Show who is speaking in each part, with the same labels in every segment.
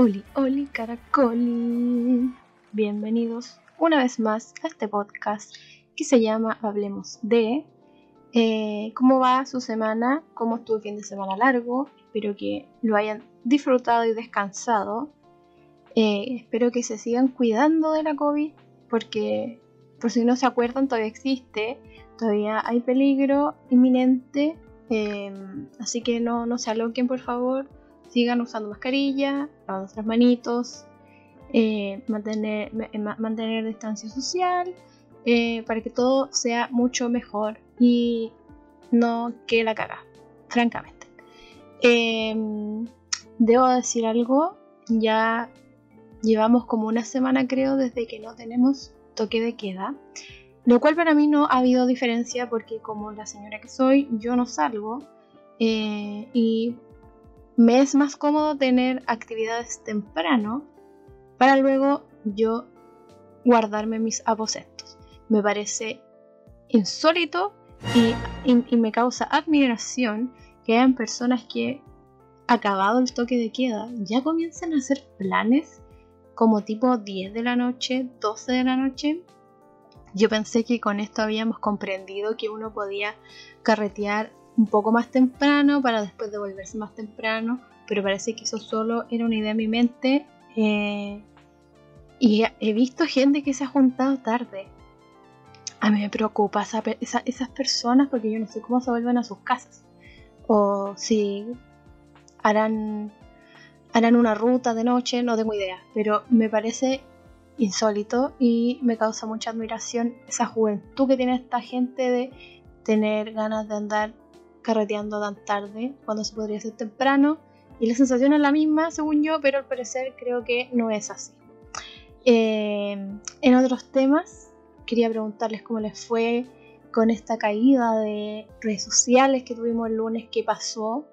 Speaker 1: Oli, oli, caracoli. Bienvenidos una vez más a este podcast que se llama Hablemos de. Eh, ¿Cómo va su semana? ¿Cómo estuvo el fin de semana largo? Espero que lo hayan disfrutado y descansado. Eh, espero que se sigan cuidando de la COVID porque, por si no se acuerdan, todavía existe. Todavía hay peligro inminente. Eh, así que no, no se aloquen, por favor sigan usando mascarilla, lavando las manitos, eh, mantener, eh, mantener distancia social, eh, para que todo sea mucho mejor y no que la caga, francamente. Em, debo decir algo, ya llevamos como una semana creo desde que no tenemos toque de queda, lo cual para mí no ha habido diferencia porque como la señora que soy, yo no salgo y me es más cómodo tener actividades temprano para luego yo guardarme mis aposentos. Me parece insólito y, me causa admiración que hayan personas que, acabado el toque de queda, ya comiencen a hacer planes como tipo 10 de la noche, 12 de la noche. Yo pensé que con esto habíamos comprendido que uno podía carretear un poco más temprano para después devolverse más temprano, pero parece que eso solo era una idea en mi mente. Eh, y he visto gente que se ha juntado tarde. A mí me preocupa esas personas porque yo no sé cómo se vuelven a sus casas. O si harán, harán una ruta de noche, no tengo idea. Pero me parece insólito y me causa mucha admiración esa juventud que tiene esta gente de tener ganas de andar carreteando tan tarde cuando se podría hacer temprano. Y la sensación es la misma, según yo, pero al parecer creo que no es así. Eh, en otros temas, quería preguntarles cómo les fue con esta caída de redes sociales que tuvimos el lunes que pasó.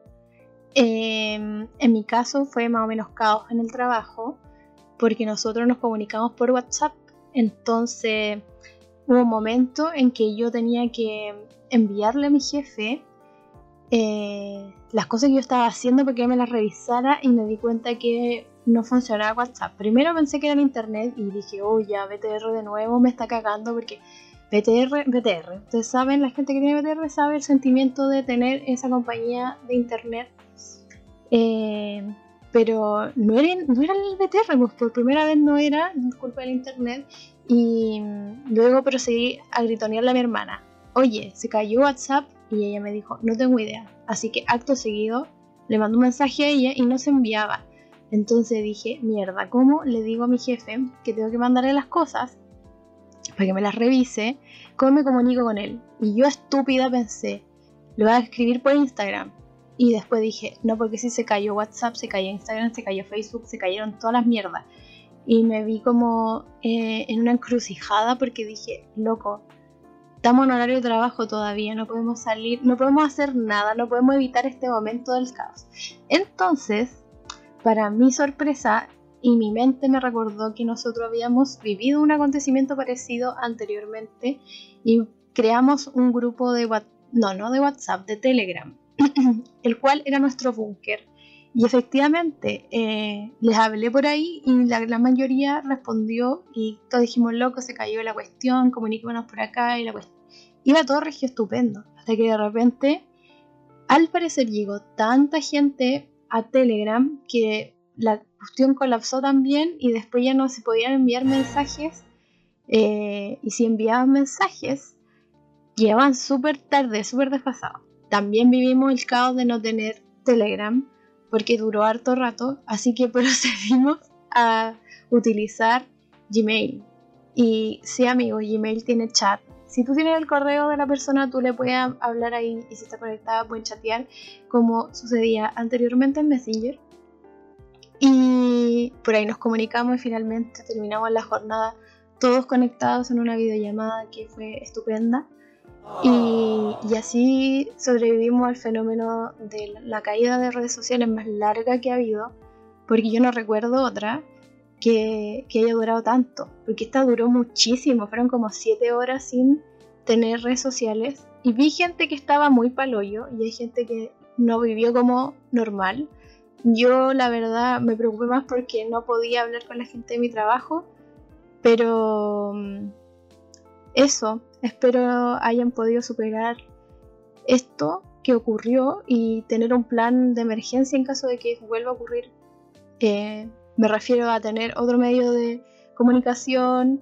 Speaker 1: Eh, en mi caso fue más o menos caos en el trabajo porque nosotros nos comunicamos por WhatsApp. Entonces hubo un momento en que yo tenía que enviarle a mi jefe eh, las cosas que yo estaba haciendo porque me las revisara y me di cuenta que no funcionaba WhatsApp. Primero pensé que era el internet y dije, oh ya, BTR de nuevo me está cagando porque BTR, BTR. Ustedes saben, la gente que tiene BTR sabe el sentimiento de tener esa compañía de internet. Eh, pero no era, no era el BTR, pues por primera vez no era, culpa del internet. Y luego procedí a gritonearle a mi hermana. Oye, se cayó WhatsApp y ella me dijo, no tengo idea. Así que acto seguido le mandó un mensaje a ella y no se enviaba. Entonces dije, mierda, ¿cómo le digo a mi jefe que tengo que mandarle las cosas para que me las revise? ¿Cómo me comunico con él? Y yo estúpida pensé, lo voy a escribir por Instagram. Y después dije, no, porque si se cayó WhatsApp, se cayó Instagram, se cayó Facebook, se cayeron todas las mierdas. Y me vi como eh, en una encrucijada porque dije, loco, estamos en horario de trabajo todavía, no podemos salir, no podemos hacer nada, no podemos evitar este momento del caos. Entonces, para mi sorpresa, y mi mente me recordó que nosotros habíamos vivido un acontecimiento parecido anteriormente y creamos un grupo de no, no de WhatsApp, de Telegram, el cual era nuestro búnker. Y efectivamente, eh, les hablé por ahí y la, la, mayoría respondió y todos dijimos, loco, se cayó la cuestión, comuniquémonos por acá y la cuestión Iba todo regio estupendo, hasta que de repente, al parecer llegó tanta gente a Telegram que la cuestión colapsó también y después ya no se podían enviar mensajes. Eh, y si enviaban mensajes, llegaban súper tarde, súper desfasados. También vivimos el caos de no tener Telegram porque duró harto rato, así que procedimos a utilizar Gmail. Y sí, amigos, Gmail tiene chat si tú tienes el correo de la persona, tú le puedes hablar ahí y si está conectada pueden chatear como sucedía anteriormente en Messenger. Y por ahí nos comunicamos y finalmente terminamos la jornada todos conectados en una videollamada que fue estupenda. Y, y, así sobrevivimos al fenómeno de la caída de redes sociales más larga que ha habido, porque yo no recuerdo otra que, haya durado tanto, porque esta duró muchísimo, fueron como 7 horas sin tener redes sociales y vi gente que estaba muy paloyo y hay gente que no vivió como normal. Yo la verdad me preocupé más porque no podía hablar con la gente de mi trabajo, pero mm, eso, espero hayan podido superar esto que ocurrió y tener un plan de emergencia en caso de que vuelva a ocurrir. Eh, me refiero a tener otro medio de comunicación,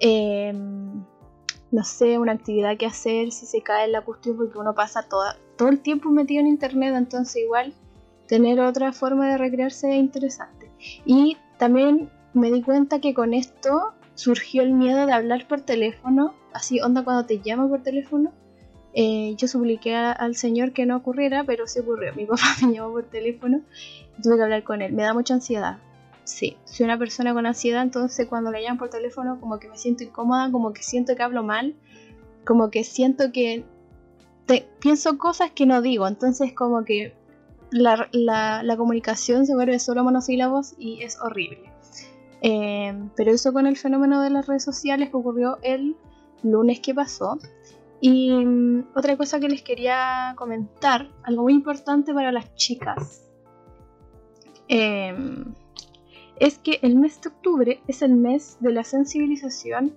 Speaker 1: em, no sé, una actividad que hacer si se cae la cuestión porque uno pasa todo el tiempo metido en internet, entonces igual tener otra forma de recrearse es interesante. Y también me di cuenta que con esto surgió el miedo de hablar por teléfono, así onda cuando te llamo por teléfono. Eh, yo supliqué al señor que no ocurriera, pero sí ocurrió. Mi papá me llamó por teléfono y tuve que hablar con él. Me da mucha ansiedad. Sí, soy una persona con ansiedad, entonces cuando le llaman por teléfono como que me siento incómoda, como que siento que hablo mal, como que siento que te, pienso cosas que no digo, entonces como que la, la, comunicación se vuelve solo monosílabos y es horrible. Eh, pero eso con el fenómeno de las redes sociales ocurrió el lunes que pasó. Y mm, otra cosa que les quería comentar, algo muy importante para las chicas, em, es que el mes de octubre es el mes de la sensibilización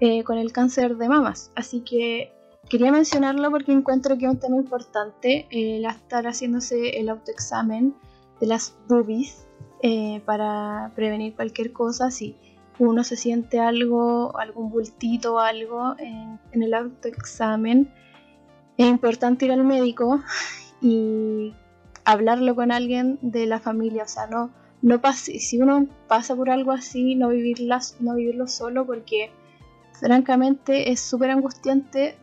Speaker 1: eh, con el cáncer de mamas. Así que quería mencionarlo porque encuentro que es un tema importante el estar haciéndose el autoexamen de las boobies eh, para prevenir cualquier cosa si uno se siente algo, algún bultito o algo en, el autoexamen. Es importante ir al médico y hablarlo con alguien de la familia, o sea, no, no pase, si uno pasa por algo así, no, vivirlas, no vivirlo solo porque francamente es súper angustiante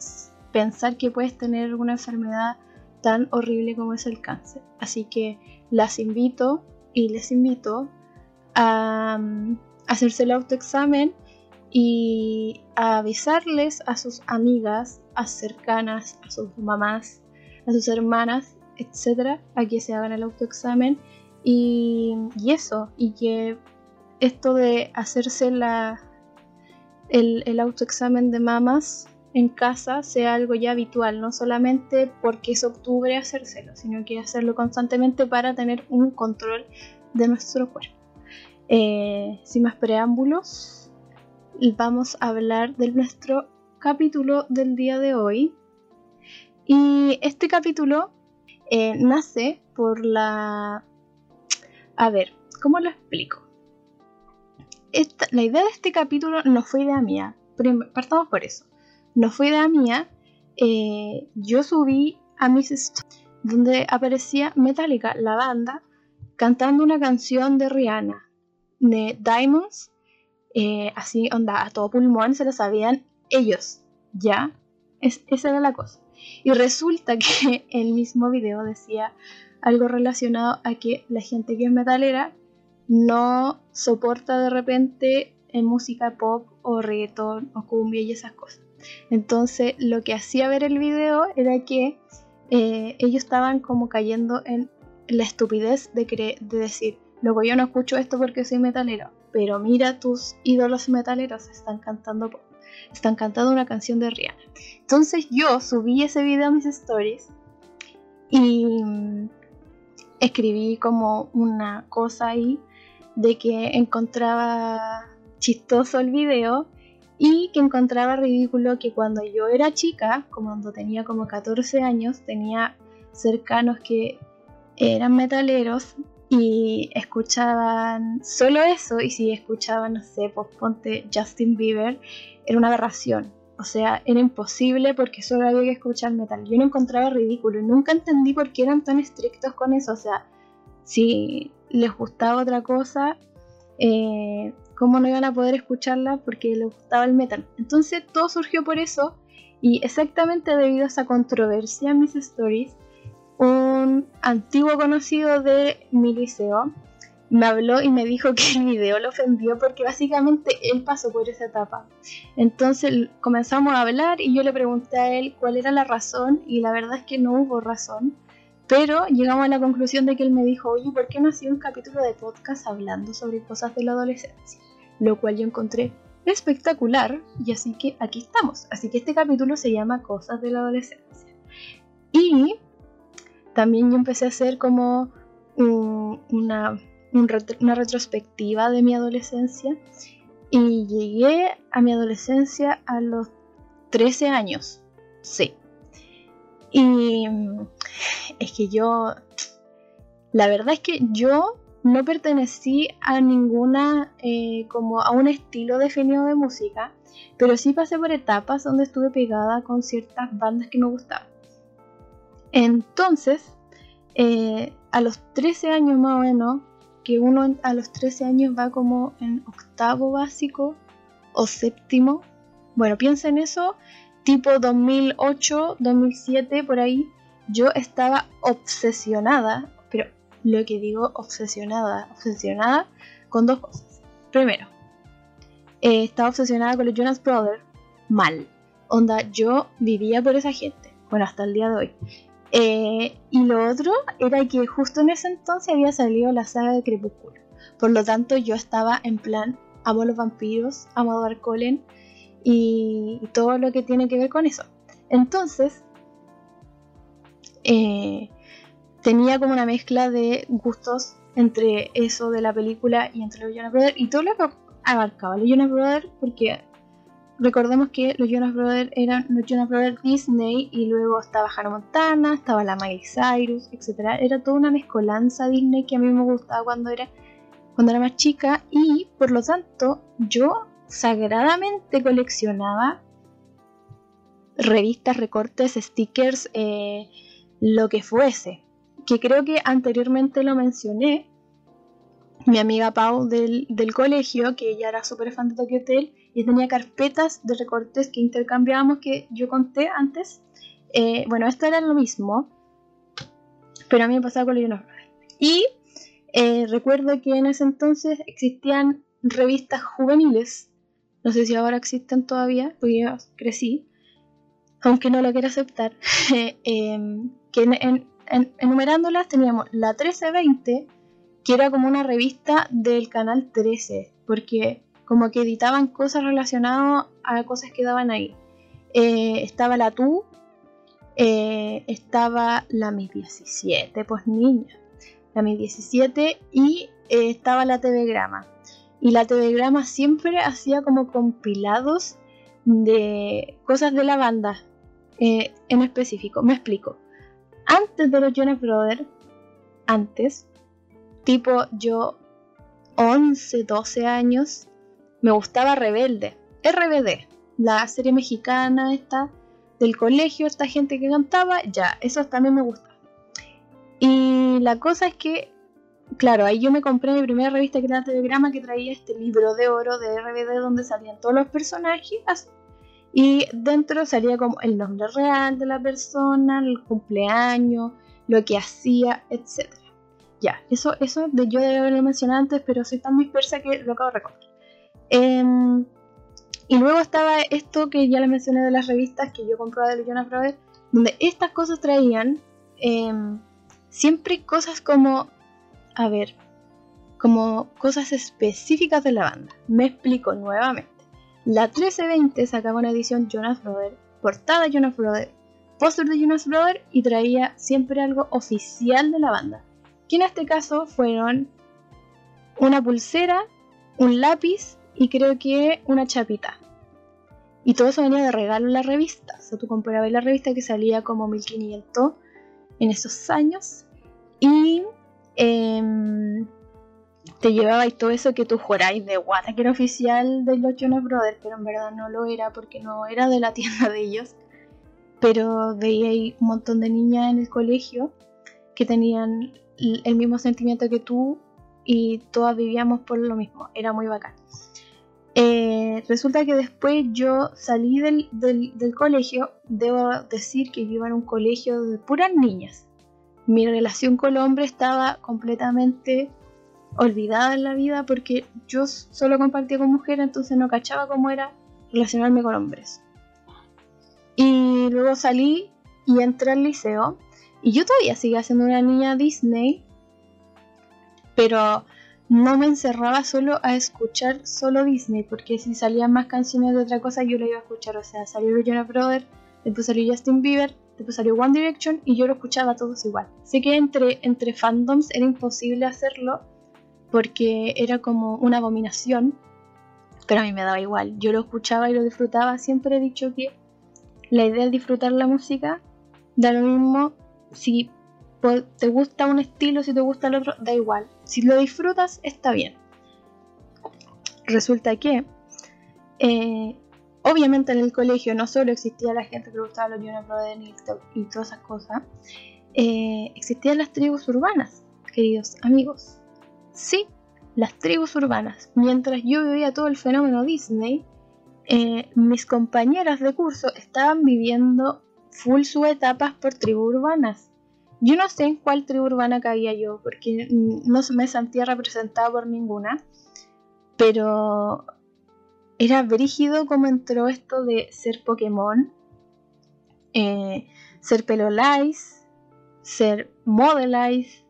Speaker 1: pensar que puedes tener una enfermedad tan horrible como es el cáncer. Así que las invito y les invito a mm, hacerse el autoexamen y a avisarles a sus amigas, a cercanas, a sus mamás, a sus hermanas, etcétera, a que se hagan el autoexamen. Y, y eso, y que esto de hacerse la, el, el autoexamen de mamas en casa sea algo ya habitual, no solamente porque es octubre hacérselo, sino que hacerlo constantemente para tener un control de nuestro cuerpo. Eh, sin más preámbulos, vamos a hablar de nuestro capítulo del día de hoy. Y este capítulo eh, nace por la... A ver, ¿cómo lo explico? la idea de este capítulo no fue idea mía. Partamos por eso no fue idea mía, eh, yo subí a mis stories donde aparecía Metallica, la banda, cantando una canción de Rihanna, de Diamonds, eh, así onda, a todo pulmón, se lo sabían ellos, ¿ya? esa era la cosa. Y resulta que el mismo video decía algo relacionado a que la gente que es metalera no soporta de repente en música pop o reggaeton o cumbia y esas cosas. Entonces lo que hacía ver el video era que eh, ellos estaban como cayendo en la estupidez de, de decir, luego yo no escucho esto porque soy metalero, pero mira tus ídolos metaleros están cantando están cantando una canción de Rihanna. Entonces yo subí ese video a mis stories y mm, escribí como una cosa ahí de que encontraba chistoso el video y que encontraba ridículo que cuando yo era chica, como cuando tenía como 14 años, tenía cercanos que eran metaleros y escuchaban solo eso y si escuchaban, no sé, pues Justin Bieber, era una aberración. O sea, era imposible porque solo había que escuchar metal. Yo no encontraba ridículo y nunca entendí por qué eran tan estrictos con eso. O sea, si les gustaba otra cosa, eh, cómo no iban a poder escucharla porque les gustaba el metal. Entonces todo surgió por eso y exactamente debido a esa controversia en mis stories, un antiguo conocido de mi liceo me habló y me dijo que el video lo ofendió porque básicamente él pasó por esa etapa. Entonces comenzamos a hablar y yo le pregunté a él cuál era la razón y la verdad es que no hubo razón. Pero llegamos a la conclusión de que él me dijo, oye, ¿por qué no hacía un capítulo de podcast hablando sobre cosas de la adolescencia? Lo cual yo encontré espectacular y así que aquí estamos. Así que este capítulo se llama Cosas de la Adolescencia. Y también yo empecé a hacer como una, una retrospectiva de mi adolescencia y llegué a mi adolescencia a los 13 años. Sí. Y es que yo, la verdad es que yo no pertenecí a ninguna, eh, como a un estilo definido de música, pero sí pasé por etapas donde estuve pegada con ciertas bandas que me gustaban. Entonces, eh, a los 13 años más o menos, que uno a los 13 años va como en octavo básico o séptimo, bueno, piensa en eso, tipo 2008, 2007, por ahí, yo estaba obsesionada, lo que digo obsesionada, obsesionada con dos cosas. Primero, eh, estaba obsesionada con los Jonas Brothers, mal. Onda, yo vivía por esa gente, bueno, hasta el día de hoy. Eh, y lo otro era que justo en ese entonces había salido la saga de Crepúsculo. Por lo tanto, yo estaba en plan, amo a los vampiros, amo a Dark Colin y, todo lo que tiene que ver con eso. Entonces, eh, tenía como una mezcla de gustos entre eso de la película y entre los Jonas Brothers y todo lo que abarcaba los Jonas Brothers porque recordemos que los Jonas Brothers eran los Jonas Brothers Disney y luego estaba Hannah Montana, estaba la Miley Cyrus, etc. Era toda una mezcolanza Disney que a mí me gustaba cuando era, cuando era más chica y por lo tanto yo sagradamente coleccionaba revistas, recortes, stickers, eh, lo que fuese. Que creo que anteriormente lo mencioné. Mi amiga Pau del, del colegio, que ella era súper fan de Tokyo Hotel, y tenía carpetas de recortes que intercambiábamos que yo conté antes. Eh, bueno, esto era lo mismo, pero a mí me pasaba con Jonas Y eh, recuerdo que en ese entonces existían revistas juveniles, no sé si ahora existen todavía, porque yo crecí, aunque no lo quiero aceptar, em, que enumerándolas teníamos la 1320, que era como una revista del canal 13, porque como que editaban cosas relacionadas a cosas que daban ahí. Eh, estaba la tú, eh, estaba la Mi 17, pues niña, la Mi 17 y eh, estaba la TV Grama. Y la TV Grama siempre hacía como compilados de cosas de la banda en específico. Me explico. Antes de los Jonas Brothers, antes, tipo yo 11, 12 años, me gustaba Rebelde, RBD, la serie mexicana esta del colegio, esta gente que cantaba, ya, eso también me gusta. Y la cosa es que, claro, ahí yo me compré mi primera revista que era Telegrama que traía este libro de oro de RBD donde salían todos los personajes y dentro salía como el nombre real de la persona, el cumpleaños, lo que hacía, etc. Ya, eso, eso de, yo debo haberlo mencionado antes, pero soy tan dispersa que lo acabo de recordar. Em, y luego estaba esto que ya les mencioné de las revistas que yo compraba de Jonas Brothers, donde estas cosas traían em, siempre cosas como, a ver, como cosas específicas de la banda. Me explico nuevamente. La 1320 sacaba una edición Jonas Brothers, portada Jonas Brothers, póster de Jonas Brothers y traía siempre algo oficial de la banda. Que en este caso fueron una pulsera, un lápiz y creo que una chapita. Y todo eso venía de regalo en la revista. O sea, tú comprabas la revista que salía como 1500 en esos años. Y eh, te llevabais todo eso que tú juráis de guata que era oficial de los Jonas Brothers, pero en verdad no lo era porque no era de la tienda de ellos. Pero veía un montón de niñas en el colegio que tenían el mismo sentimiento que tú y todas vivíamos por lo mismo. Era muy bacán. Eh, resulta que después yo salí del, colegio, debo decir que yo iba en un colegio de puras niñas. Mi relación con el hombre estaba completamente olvidada en la vida porque yo solo compartía con mujeres, entonces no cachaba cómo era relacionarme con hombres. Y luego salí y entré al liceo y yo todavía seguía siendo una niña Disney, pero no me encerraba solo a escuchar solo Disney, porque si salían más canciones de otra cosa yo la iba a escuchar. O sea, salió Jonas Brothers, después salió Justin Bieber, después salió One Direction y yo lo escuchaba todos igual. Sé que entre, entre fandoms era imposible hacerlo porque era como una abominación, pero a mí me daba igual. Yo lo escuchaba y lo disfrutaba. Siempre he dicho que la idea de disfrutar la música da lo mismo si te gusta un estilo, si te gusta el otro, da igual. Si lo disfrutas, está bien. Resulta que, eh, obviamente en el colegio no solo existía la gente que le gustaba los Jonas Brothers y, todas esas cosas, eh, existían las tribus urbanas, queridos amigos. Sí, las tribus urbanas. Mientras yo vivía todo el fenómeno Disney, eh, mis compañeras de curso estaban viviendo full su etapas por tribus urbanas. Yo no sé en cuál tribu urbana caía yo, porque no me sentía representada por ninguna, pero era brígido como entró esto de ser Pokémon, eh, ser Pelolice, ser Modelize,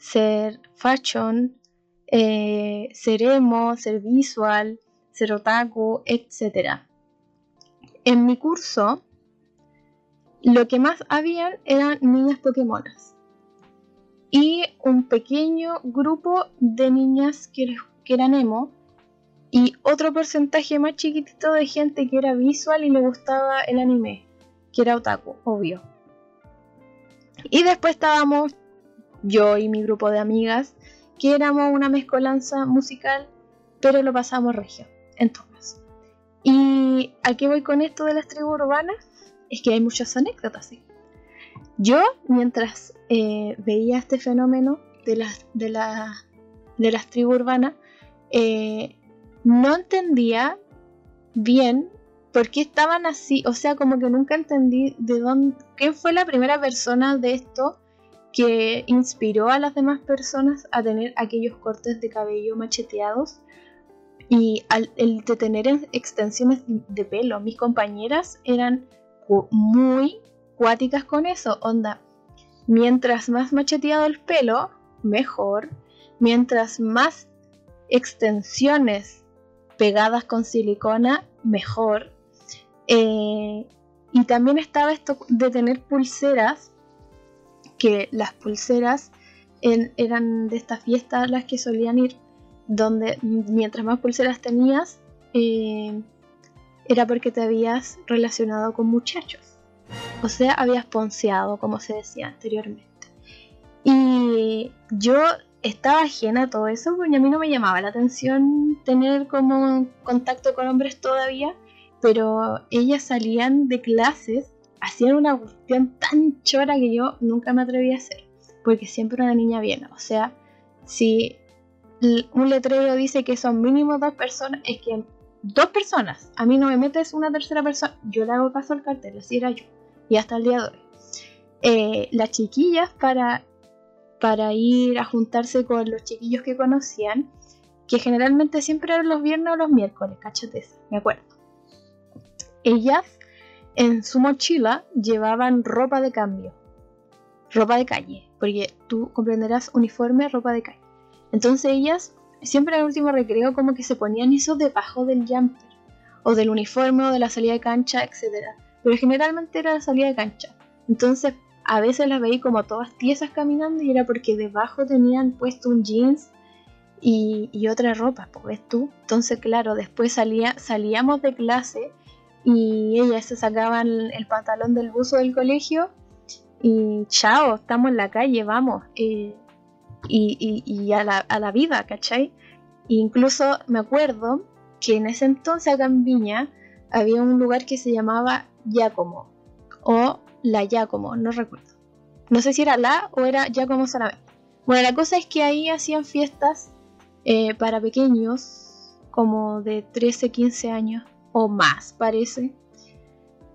Speaker 1: ser Fashion, eh, ser emo, ser visual, ser otaku, etc. En mi curso lo que más habían eran niñas Pokémonas. Y un pequeño grupo de niñas que, eran emo. Y otro porcentaje más chiquitito de gente que era visual y le gustaba el anime. Que era otaku, obvio. Y después estábamos yo y mi grupo de amigas, que éramos una mezcolanza musical, pero lo pasamos regio, entonces. ¿Y a qué voy con esto de las tribus urbanas? es que hay muchas anécdotas. Yo, mientras eh, veía este fenómeno de las, de de las tribus urbanas, eh, no entendía bien por qué estaban así. O sea, como que nunca entendí de dónde, quién fue la primera persona de esto que inspiró a las demás personas a tener aquellos cortes de cabello macheteados y el de tener extensiones de pelo. Mis compañeras eran muy cuáticas con eso, onda. Mientras más macheteado el pelo, mejor. Mientras más extensiones pegadas con silicona, mejor. Eh, y también estaba esto de tener pulseras, que las pulseras eran de estas fiestas las que solían ir, donde mientras más pulseras tenías, eh, era porque te habías relacionado con muchachos. O sea, habías ponceado, como se decía anteriormente. Y yo estaba ajena a todo eso porque a mí no me llamaba la atención tener como contacto con hombres todavía, pero ellas salían de clases, hacían una cuestión tan chora que yo nunca me atreví a hacer, porque siempre una niña viene. O sea, si un letrero dice que son mínimo dos personas, es que dos personas. A mí no me metes una tercera persona. Yo le hago caso al cartel, así era yo. Y hasta el día de hoy. Eh, las chiquillas para, para ir a juntarse con los chiquillos que conocían, que generalmente siempre eran los viernes o los miércoles, cachateza, me acuerdo. Ellas en su mochila llevaban ropa de cambio, ropa de calle, porque tú comprenderás uniforme, ropa de calle. Entonces ellas siempre en el último recreo como que se ponían eso debajo del jumper, o del uniforme, o de la salida de cancha, etc. Pero generalmente era la salida de cancha. Entonces a veces las veía como todas tiesas caminando y era porque debajo tenían puesto un jeans y, otra ropa, pues ves tú. Entonces claro, después salía, salíamos de clase y ellas se sacaban el pantalón del buzo del colegio y chao, estamos en la calle, vamos. Eh, y, a, la, vida, ¿cachai? incluso me acuerdo que en ese entonces acá en Viña había un lugar que se llamaba Giacomo o La Giacomo, no recuerdo. No sé si era la o era Giacomo solamente. Bueno, la cosa es que ahí hacían fiestas eh, para pequeños, como de 13, 15 años o más, parece,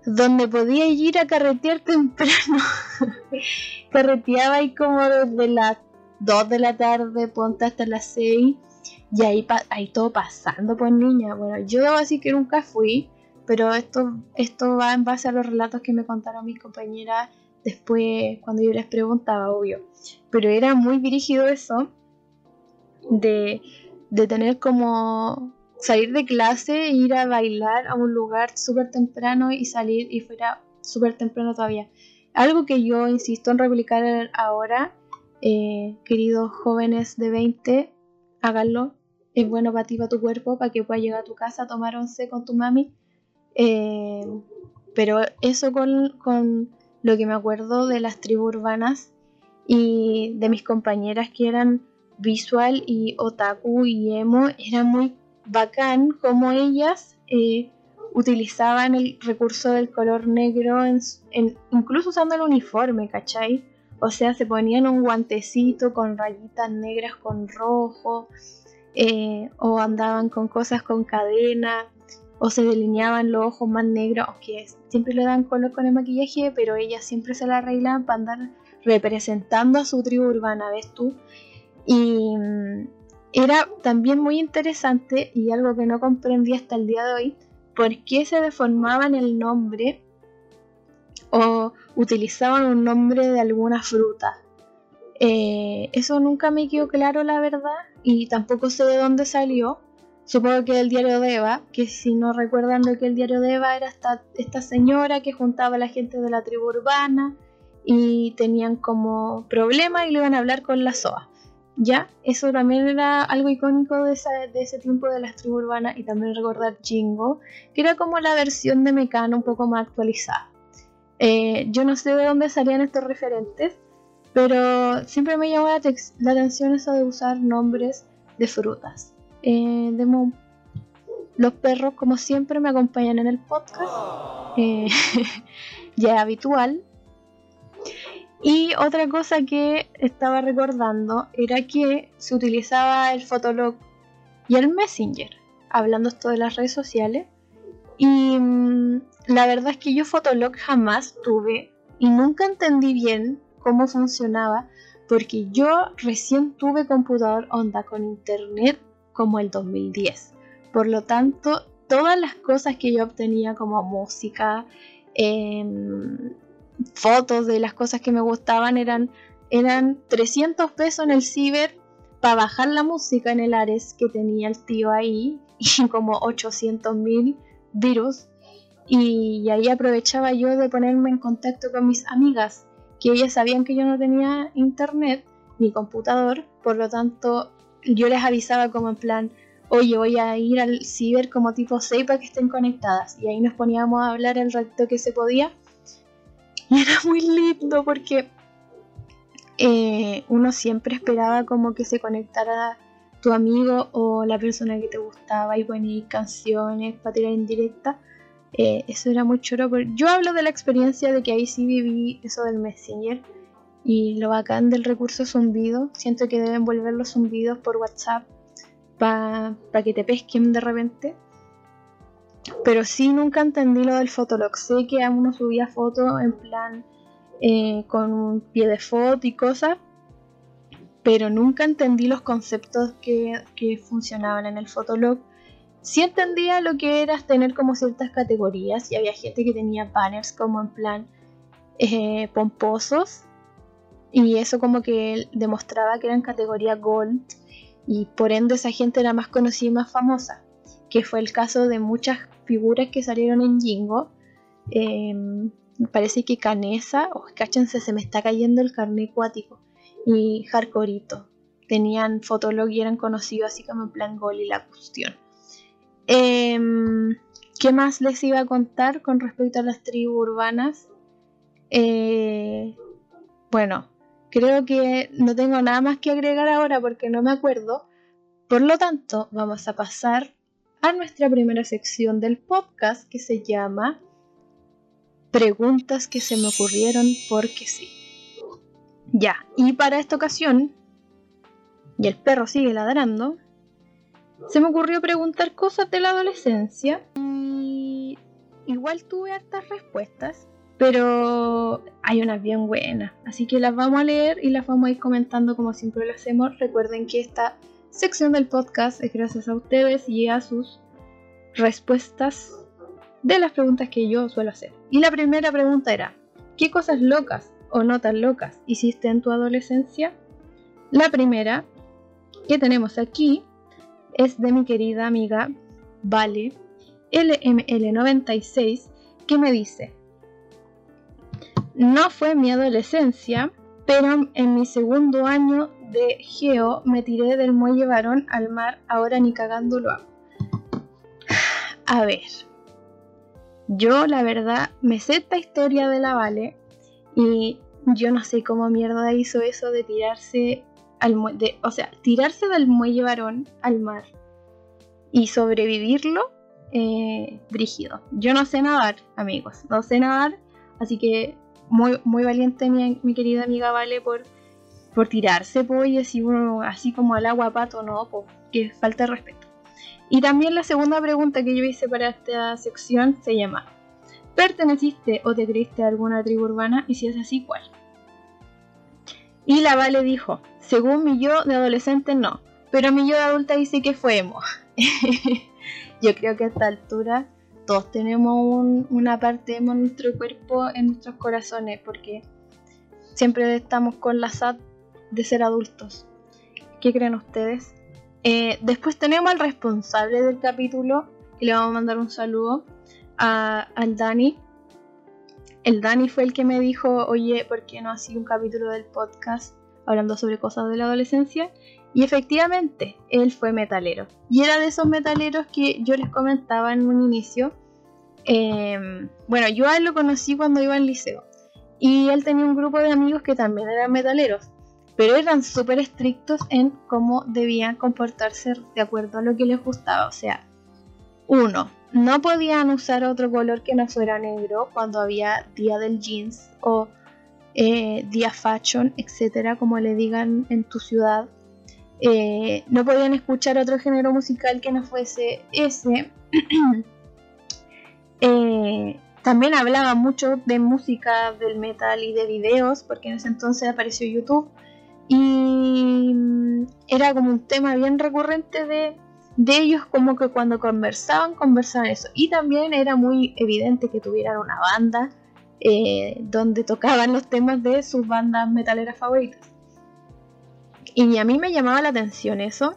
Speaker 1: donde podía ir a carretear temprano. Carreteaba ahí como desde las 2 de la tarde, ponte hasta las 6 y ahí, ahí todo pasando por niña. Bueno, yo debo decir que nunca fui, pero esto, esto va en base a los relatos que me contaron mis compañeras después cuando yo les preguntaba, obvio. Pero era muy dirigido eso de, de tener como salir de clase, ir a bailar a un lugar súper temprano y salir y fuera súper temprano todavía. Algo que yo insisto en replicar ahora, eh, queridos jóvenes de 20, háganlo. Es bueno para ti, para tu cuerpo, para que puedas llegar a tu casa a tomar once con tu mami. Eh, pero eso con, con lo que me acuerdo de las tribus urbanas y de mis compañeras que eran visual y otaku y emo, era muy bacán como ellas eh, utilizaban el recurso del color negro, incluso usando el uniforme, ¿cachai? O sea, se ponían un guantecito con rayitas negras con rojo, eh, o andaban con cosas con cadena, o se delineaban los ojos más negros, aunque siempre le dan color con el maquillaje, pero ellas siempre se la arreglaban para andar representando a su tribu urbana, ¿ves tú? Y mm, era también muy interesante y algo que no comprendí hasta el día de hoy, por qué se deformaban el nombre o utilizaban un nombre de alguna fruta. Eh, eso nunca me quedó claro, la verdad, y tampoco sé de dónde salió. Supongo que el diario de Eva, que si no recuerdan lo que el diario de Eva era esta, esta señora que juntaba a la gente de la tribu urbana y tenían como problema y le iban a hablar con la SOA. Ya, eso también era algo icónico de, ese tiempo de las tribus urbanas y también recordar Jingo, que era como la versión de Mecano un poco más actualizada. Eh, yo no sé de dónde salían estos referentes, pero siempre me llamó la, atención eso de usar nombres de frutas. Eh, de los perros, como siempre, me acompañan en el podcast. Eh, ya es habitual. Y otra cosa que estaba recordando era que se utilizaba el Fotolog y el Messenger, hablando esto de las redes sociales. Y mm, la verdad es que yo Fotolog jamás tuve y nunca entendí bien cómo funcionaba porque yo recién tuve computador onda con internet como el 2010. Por lo tanto, todas las cosas que yo obtenía como música, eh, fotos de las cosas que me gustaban eran, eran 300 pesos en el ciber para bajar la música en el Ares que tenía el tío ahí y como 800 mil virus. Y ahí aprovechaba yo de ponerme en contacto con mis amigas que ellas sabían que yo no tenía internet ni computador por lo tanto yo les avisaba como en plan oye voy a ir al ciber como tipo 6 para que estén conectadas y ahí nos poníamos a hablar el rato que se podía Y era muy lindo porque eh, uno siempre esperaba como que se conectara tu amigo o la persona que te gustaba y ponía canciones para tirar en directa. Eh, eso era muy choro. Yo hablo de la experiencia de que ahí sí viví eso del Messenger y lo bacán del recurso zumbido. Siento que deben volver los zumbidos por WhatsApp para que te pesquen de repente. Pero sí nunca entendí lo del Fotolog. Sé que uno subía fotos en plan eh, con un pie de foto y cosas, pero nunca entendí los conceptos que, funcionaban en el Fotolog. Sí entendía lo que era tener como ciertas categorías y había gente que tenía banners como en plan eh, pomposos y eso como que demostraba que eran categoría gold y por ende esa gente era más conocida y más famosa que fue el caso de muchas figuras que salieron en Jingo. Em, parece que Canesa, oh, cáchense, se me está cayendo el carné acuático. Y Hardcoreito. Tenían fotolog y eran conocidos así como en plan gol y la cuestión. Em, ¿Qué más les iba a contar con respecto a las tribus urbanas? Eh, bueno, creo que no tengo nada más que agregar ahora porque no me acuerdo. Por lo tanto, vamos a pasar nuestra primera sección del podcast que se llama Preguntas que se me ocurrieron porque sí. Ya, y para esta ocasión, y el perro sigue ladrando, se me ocurrió preguntar cosas de la adolescencia y igual tuve hartas respuestas, pero hay unas bien buenas, así que las vamos a leer y las vamos a ir comentando como siempre lo hacemos. Recuerden que esta sección del podcast es gracias a ustedes y a sus respuestas de las preguntas que yo suelo hacer. Y la primera pregunta era, ¿qué cosas locas o no tan locas hiciste en tu adolescencia? La primera que tenemos aquí es de mi querida amiga Vale LML96 que me dice, No fue mi adolescencia, pero en mi segundo año de Geo me tiré del muelle varón al mar, ahora ni cagando lo hago. A ver, yo la verdad me sé esta historia de la Vale y yo no sé cómo mierda hizo eso de tirarse al muelle, o sea, tirarse del muelle varón al mar y sobrevivirlo eh, brígido. Yo no sé nadar, amigos, no sé nadar, así que muy, muy valiente mi, mi querida amiga Vale por, por tirarse, pues, así, uno, así como al agua pato, no, pues, que falta de respeto. Y también la segunda pregunta que yo hice para esta sección se llama, ¿perteneciste o te creíste a alguna tribu urbana? Y si es así, ¿cuál? Y la Vale dijo, según mi yo de adolescente no, pero mi yo de adulta dice que fue emo. yo creo que a esta altura todos tenemos una parte en nuestro cuerpo, en nuestros corazones, porque siempre estamos con la SAT de ser adultos. ¿Qué creen ustedes? Eh, después tenemos al responsable del capítulo, y le vamos a mandar un saludo a, al Dani. El Dani fue el que me dijo, oye, ¿por qué no hacía un capítulo del podcast hablando sobre cosas de la adolescencia? Y efectivamente, él fue metalero. Y era de esos metaleros que yo les comentaba en un inicio. Em, bueno, yo a él lo conocí cuando iba al liceo. Y él tenía un grupo de amigos que también eran metaleros. Pero eran súper estrictos en cómo debían comportarse de acuerdo a lo que les gustaba. O sea, uno, no podían usar otro color que no fuera negro cuando había día del jeans o eh, día fashion, etcétera, como le digan en tu ciudad. Eh, no podían escuchar otro género musical que no fuese ese. Eh, también hablaba mucho de música del metal y de videos, porque en ese entonces apareció YouTube. Y mm, era como un tema bien recurrente de, de ellos, como que cuando conversaban, conversaban eso. Y también era muy evidente que tuvieran una banda eh, donde tocaban los temas de sus bandas metaleras favoritas. Y a mí me llamaba la atención eso.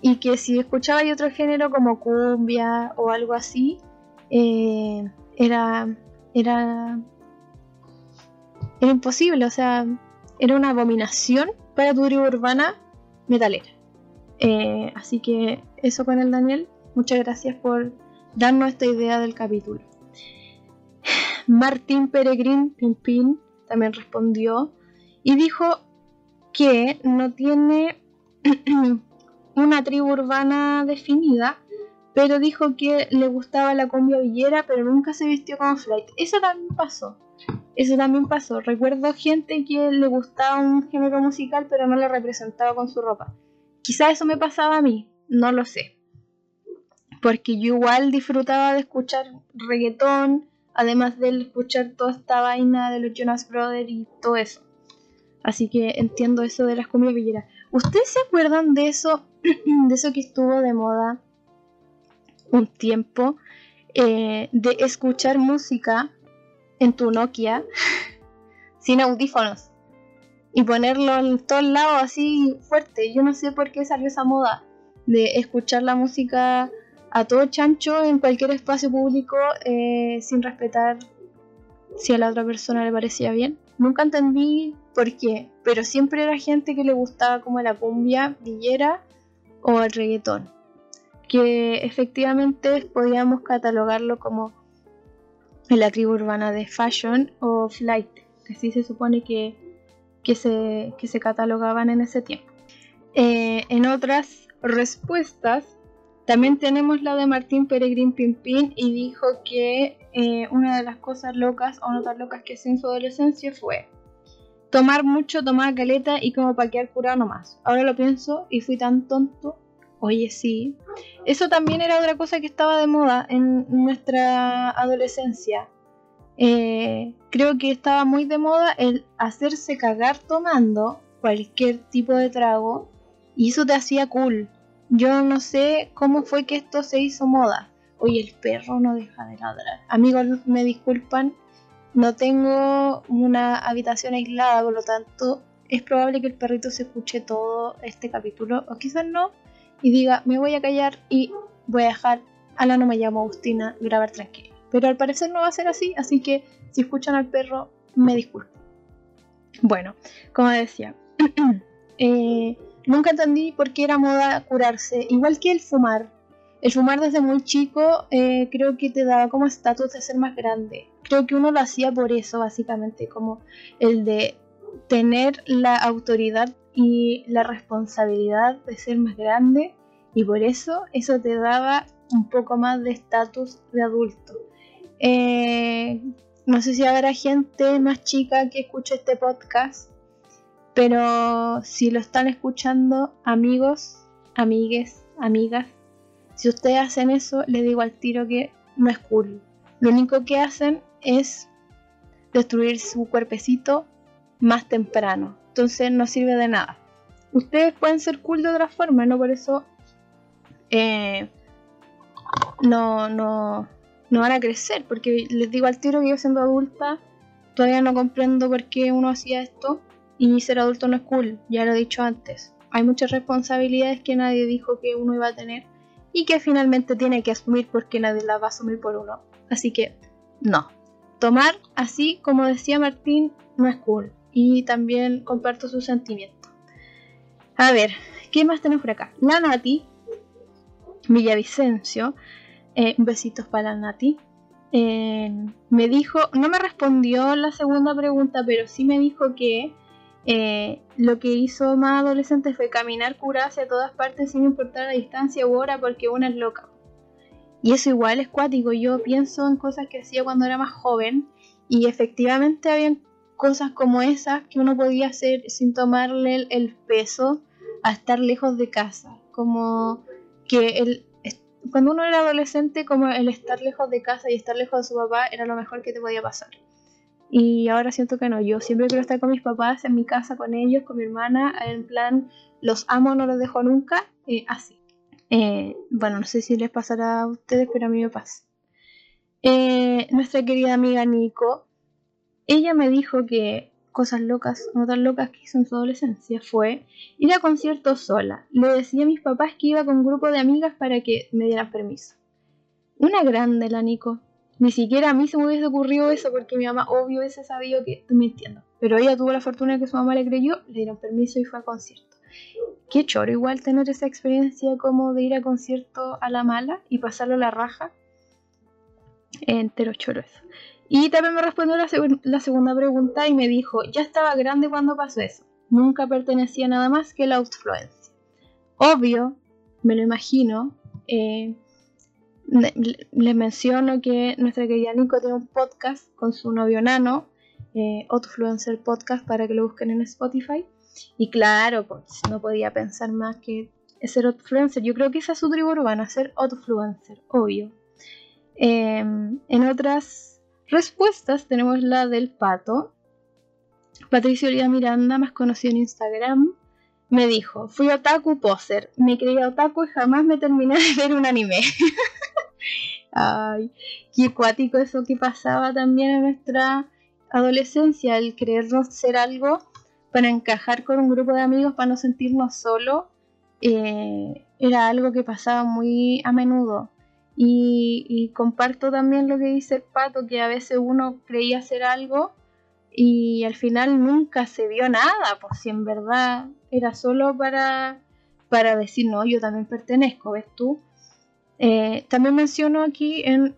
Speaker 1: Y que si escuchaba otro género como cumbia o algo así, eh, era, era, era imposible. O sea, era una abominación para tu tribu urbana metalera. Eh, así que eso con el Daniel. Muchas gracias por darnos esta idea del capítulo. Martín Peregrín Pimpín también respondió y dijo que no tiene una tribu urbana definida, pero dijo que le gustaba la cumbia villera, pero nunca se vistió como flight. Eso también pasó. Eso también pasó. Recuerdo gente que le gustaba un género musical, pero no le representaba con su ropa. Quizá eso me pasaba a mí, no lo sé. Porque yo igual disfrutaba de escuchar reggaetón, además de escuchar toda esta vaina de los Jonas Brothers y todo eso. Así que entiendo eso de las cumbias villeras. ¿Ustedes se acuerdan de eso? de eso que estuvo de moda un tiempo. Eh, de escuchar música en tu Nokia sin audífonos. Y ponerlo en todos lados así fuerte. Yo no sé por qué salió esa moda de escuchar la música a todo chancho en cualquier espacio público eh, sin respetar si a la otra persona le parecía bien. Nunca entendí por qué, pero siempre era gente que le gustaba como la cumbia villera o el reggaetón, que efectivamente podíamos catalogarlo como la tribu urbana de fashion o flight, que así se supone que, que, se, que se catalogaban en ese tiempo. Eh, en otras respuestas, también tenemos la de Martín Peregrín Pimpín y dijo que eh, una de las cosas locas o no tan locas que hizo en su adolescencia fue tomar mucho, tomar caleta y como para quedar curado nomás. Ahora lo pienso y fui tan tonto. Oye, sí. Eso también era otra cosa que estaba de moda en nuestra adolescencia. Eh, creo que estaba muy de moda el hacerse cagar tomando cualquier tipo de trago y eso te hacía cool. Yo no sé cómo fue que esto se hizo moda. Oye, el perro no deja de ladrar. Amigos, me disculpan, no tengo una habitación aislada, por lo tanto es probable que el perrito se escuche todo este capítulo, o quizás no, y diga, me voy a callar y voy a dejar a la no me llamo Agustina grabar tranquila. Pero al parecer no va a ser así, así que si escuchan al perro, me disculpo. Bueno, como decía, eh, nunca entendí por qué era moda curarse, igual que el fumar. El fumar desde muy chico eh, creo que te daba como estatus de ser más grande. Creo que uno lo hacía por eso, básicamente, como el de tener la autoridad y la responsabilidad de ser más grande y por eso eso te daba un poco más de estatus de adulto. Eh, no sé si habrá gente más chica que escuche este podcast, pero si lo están escuchando, amigos, amigues, amigas, si ustedes hacen eso, les digo al tiro que no es cool. Lo único que hacen es destruir su cuerpecito más temprano. Entonces no sirve de nada. Ustedes pueden ser cool de otra forma, no por eso eh, no, no, no van a crecer. Porque les digo al tiro que yo siendo adulta todavía no comprendo por qué uno hacía esto y ser adulto no es cool, ya lo he dicho antes. Hay muchas responsabilidades que nadie dijo que uno iba a tener y que finalmente tiene que asumir porque nadie las va a asumir por uno. Así que no. Tomar así, como decía Martín, no es cool. Y también comparto su sentimiento. A ver, ¿qué más tenemos por acá? La Nati, Villavicencio, eh, besitos para la Nati. Eh, me dijo, no me respondió la segunda pregunta, pero sí me dijo que eh, lo que hizo más adolescente fue caminar curada hacia todas partes sin importar la distancia u hora porque una es loca. Y eso igual es cuático. Yo pienso en cosas que hacía cuando era más joven y efectivamente había cosas como esas que uno podía hacer sin tomarle el, peso a estar lejos de casa. Como que el, cuando uno era adolescente, como el estar lejos de casa y estar lejos de su papá era lo mejor que te podía pasar. Y ahora siento que no, yo siempre quiero estar con mis papás, en mi casa, con ellos, con mi hermana, en plan, los amo, no los dejo nunca, eh, así. Eh, bueno, no sé si les pasará a ustedes, pero a mí me pasa. Eh, nuestra querida amiga Nico, ella me dijo que cosas locas, no tan locas que hizo en su adolescencia, fue ir a conciertos sola. Le decía a mis papás que iba con un grupo de amigas para que me dieran permiso. Una grande la Nico. Ni siquiera a mí se me hubiese ocurrido eso porque mi mamá obvio hubiese sabido que estoy mintiendo. Pero ella tuvo la fortuna de que su mamá le creyó, le dieron permiso y fue a concierto. Qué choro igual tener esa experiencia como de ir a concierto a la mala y pasarlo a la raja. Entero choro eso. Y también me respondió la, segunda pregunta y me dijo, ya estaba grande cuando pasó eso. Nunca pertenecía nada más que la influencia. Obvio, me lo imagino, eh, les menciono que nuestra querida Nico tiene un podcast con su novio Nano, eh, Autofluencer Podcast, para que lo busquen en Spotify. Y claro, pues no podía pensar más que ser Autofluencer. Yo creo que esa es su tribu urbana, ser Autofluencer, obvio. Em, en otras respuestas tenemos la del pato. Patricio Lía Miranda, más conocido en Instagram, me dijo, fui otaku poser, me creía otaku y jamás me terminé de ver un anime. Ay, qué acuático eso que pasaba también en nuestra adolescencia, el creernos ser algo para encajar con un grupo de amigos, para no sentirnos solos, eh, era algo que pasaba muy a menudo. Y, comparto también lo que dice el pato, que a veces uno creía ser algo y al final nunca se vio nada, pues si en verdad era solo para, para decir, no, yo también pertenezco, ¿ves tú? Eh, también menciono aquí en,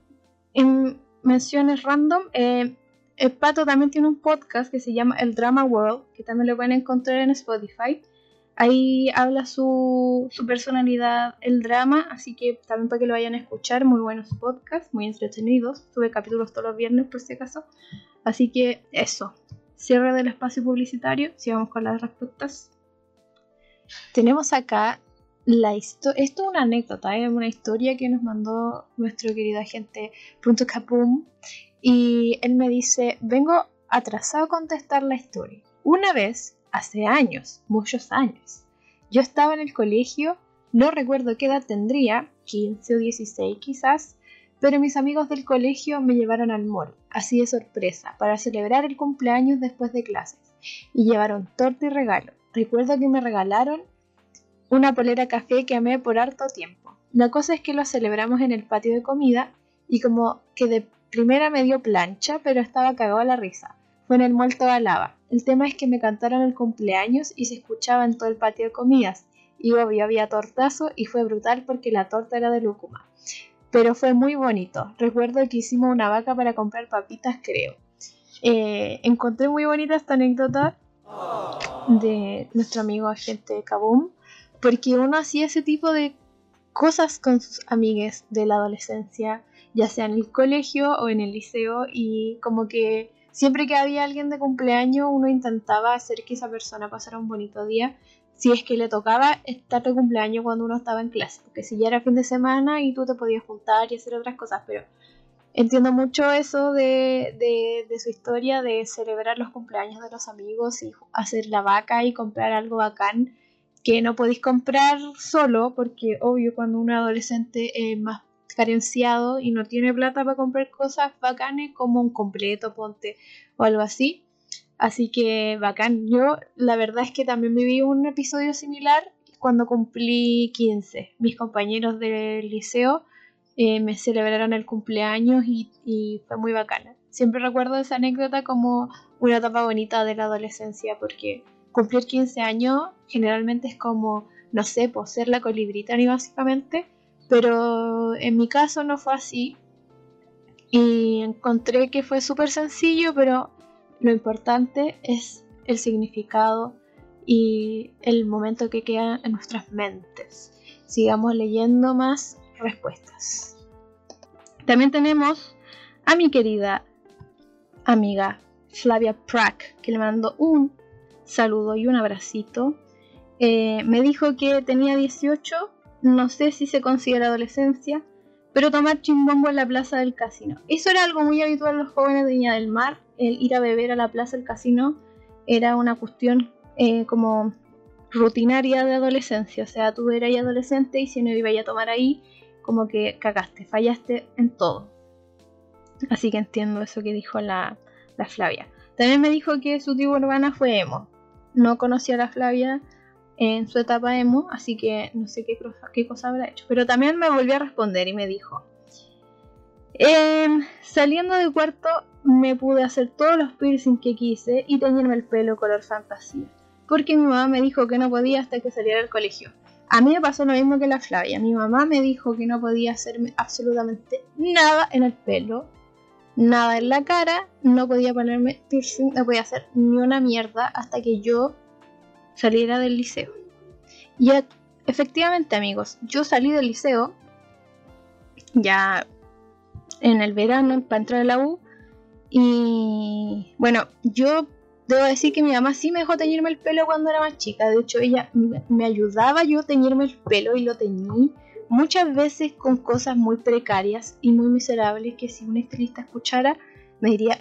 Speaker 1: menciones random, eh, el Pato también tiene un podcast que se llama El Drama World, que también lo pueden encontrar en Spotify. Ahí habla su, su personalidad, el drama, así que también para que lo vayan a escuchar, muy buenos podcasts, muy entretenidos. Sube capítulos todos los viernes por si acaso. Así que eso, cierre del espacio publicitario, sigamos con las respuestas. Tenemos acá la historia, esto es una anécdota, es una historia que nos mandó nuestro querido agente Punto Capum y él me dice, vengo atrasado a contestar la historia. Una vez, hace años, muchos años, yo estaba en el colegio, no recuerdo qué edad tendría, 15 o 16 quizás, pero mis amigos del colegio me llevaron al mall, así de sorpresa, para celebrar el cumpleaños después de clases, y llevaron torta y regalo. Recuerdo que me regalaron una polera café que amé por harto tiempo. La cosa es que lo celebramos en el patio de comida y como que de primera me dio plancha, pero estaba cagado a la risa. Fue en el Muerto de Lava. El tema es que me cantaron el cumpleaños y se escuchaba en todo el patio de comidas. Y obvio había tortazo y fue brutal porque la torta era de lúcuma. Pero fue muy bonito. Recuerdo que hicimos una vaca para comprar papitas, creo. Eh, encontré muy bonita esta anécdota de nuestro amigo agente Kaboom, porque uno hacía ese tipo de cosas con sus amigues de la adolescencia, ya sea en el colegio o en el liceo, y como que siempre que había alguien de cumpleaños uno intentaba hacer que esa persona pasara un bonito día, si es que le tocaba estar de cumpleaños cuando uno estaba en clase, porque si ya era fin de semana y tú te podías juntar y hacer otras cosas, pero entiendo mucho eso de, de, su historia, de celebrar los cumpleaños de los amigos y hacer la vaca y comprar algo bacán que no podéis comprar solo, porque obvio cuando un adolescente es más carenciado y no tiene plata para comprar cosas bacanes como un completo, ponte o algo así. Así que bacán. Yo la verdad es que también viví un episodio similar cuando cumplí 15. Mis compañeros del liceo eh, me celebraron el cumpleaños y, fue muy bacana. Siempre recuerdo esa anécdota como una etapa bonita de la adolescencia porque cumplir 15 años generalmente es como, no sé, pues ser la colibrita ni básicamente, pero en mi caso no fue así y encontré que fue súper sencillo, pero lo importante es el significado y el momento que queda en nuestras mentes. Sigamos leyendo más respuestas. También tenemos a mi querida amiga Flavia Prack, que le mando un saludo y un abracito. Eh, me dijo que tenía 18, no sé si se considera adolescencia, pero tomar chimbombo en la plaza del casino. Eso era algo muy habitual en los jóvenes de Viña del Mar, el ir a beber a la plaza del casino era una cuestión eh, como rutinaria de adolescencia, o sea, tú eras adolescente y si no ibas a tomar ahí, como que cagaste, fallaste en todo. Así que entiendo eso que dijo la, Flavia. También me dijo que su tío urbana fue emo. No conocía a la Flavia en su etapa emo, así que no sé qué, qué cosa habrá hecho. Pero también me volvió a responder y me dijo, em, saliendo del cuarto me pude hacer todos los piercings que quise y teñirme el pelo color fantasía. Porque mi mamá me dijo que no podía hasta que saliera del colegio. A mí me pasó lo mismo que la Flavia. Mi mamá me dijo que no podía hacerme absolutamente nada en el pelo, nada en la cara, no podía ponerme piercing, no podía hacer ni una mierda hasta que yo saliera del liceo. Y efectivamente, amigos, yo salí del liceo ya en el verano para entrar a la U. Y bueno, yo Debo decir que mi mamá sí me dejó teñirme el pelo cuando era más chica. De hecho, ella me ayudaba yo a teñirme el pelo y lo teñí muchas veces con cosas muy precarias y muy miserables que si un estilista escuchara me diría,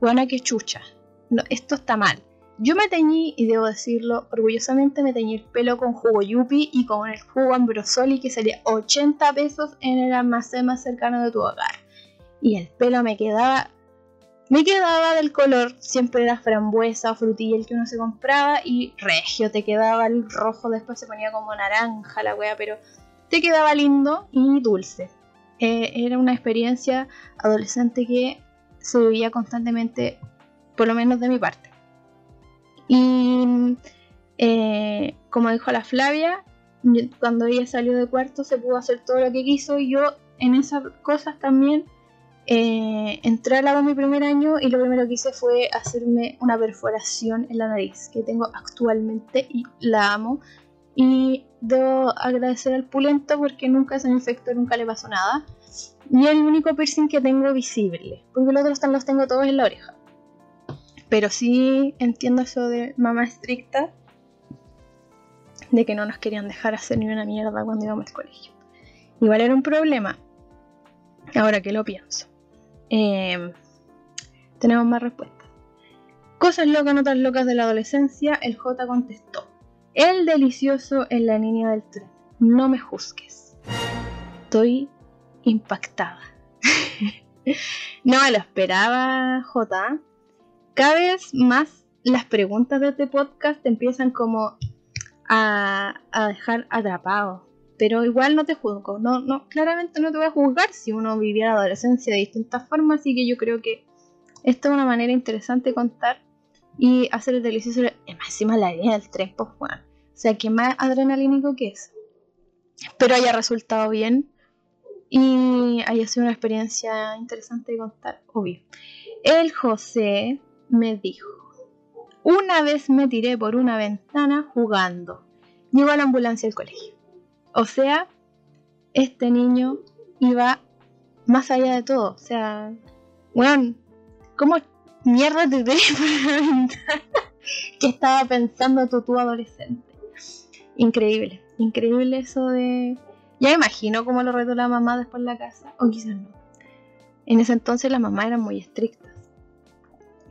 Speaker 1: buena que chucha, no, esto está mal. Yo me teñí, y debo decirlo orgullosamente, me teñí el pelo con jugo yupi y con el jugo ambrosoli que salía 80 pesos en el almacén más cercano de tu hogar. Y el pelo me quedaba me quedaba del color, siempre era frambuesa o frutilla el que uno se compraba y regio, te quedaba el rojo, después se ponía como naranja la wea, pero te quedaba lindo y dulce. Eh, era una experiencia adolescente que se vivía constantemente, por lo menos de mi parte. Y eh, como dijo la Flavia, cuando ella salió de cuarto se pudo hacer todo lo que quiso y yo en esas cosas también eh, entré al agua mi primer año y lo primero que hice fue hacerme una perforación en la nariz que tengo actualmente y la amo. Y debo agradecer al pulento porque nunca se me infectó, nunca le pasó nada. Y el único piercing que tengo visible, porque los otros los tengo todos en la oreja. Pero sí entiendo eso de mamá estricta, de que no nos querían dejar hacer ni una mierda cuando íbamos al colegio. Igual era un problema, ahora que lo pienso. Em, tenemos más respuestas. Cosas locas, notas locas de la adolescencia. El J contestó. El delicioso en la línea del tren. No me juzgues. Estoy impactada. no me lo esperaba, J. Cada vez más las preguntas de este podcast te empiezan como a, dejar atrapado pero igual no te juzgo, no, no, claramente no te voy a juzgar si uno viviera la adolescencia de distintas formas, así que yo creo que Esta es una manera interesante de contar y hacer el delicioso. Encima la línea del tren, pues, bueno. O sea, que más adrenalínico que es. Espero haya resultado bien y haya sido una experiencia interesante de contar, obvio. El José me dijo, una vez me tiré por una ventana jugando. Llegó a la ambulancia del colegio. O sea, este niño iba más allá de todo. O sea, bueno, ¿cómo mierda te tiré por una ventana? ¿Qué estaba pensando tu, adolescente? Increíble, increíble eso de... Ya imagino cómo lo retó la mamá después en la casa, o quizás no. En ese entonces las mamás eran muy estrictas,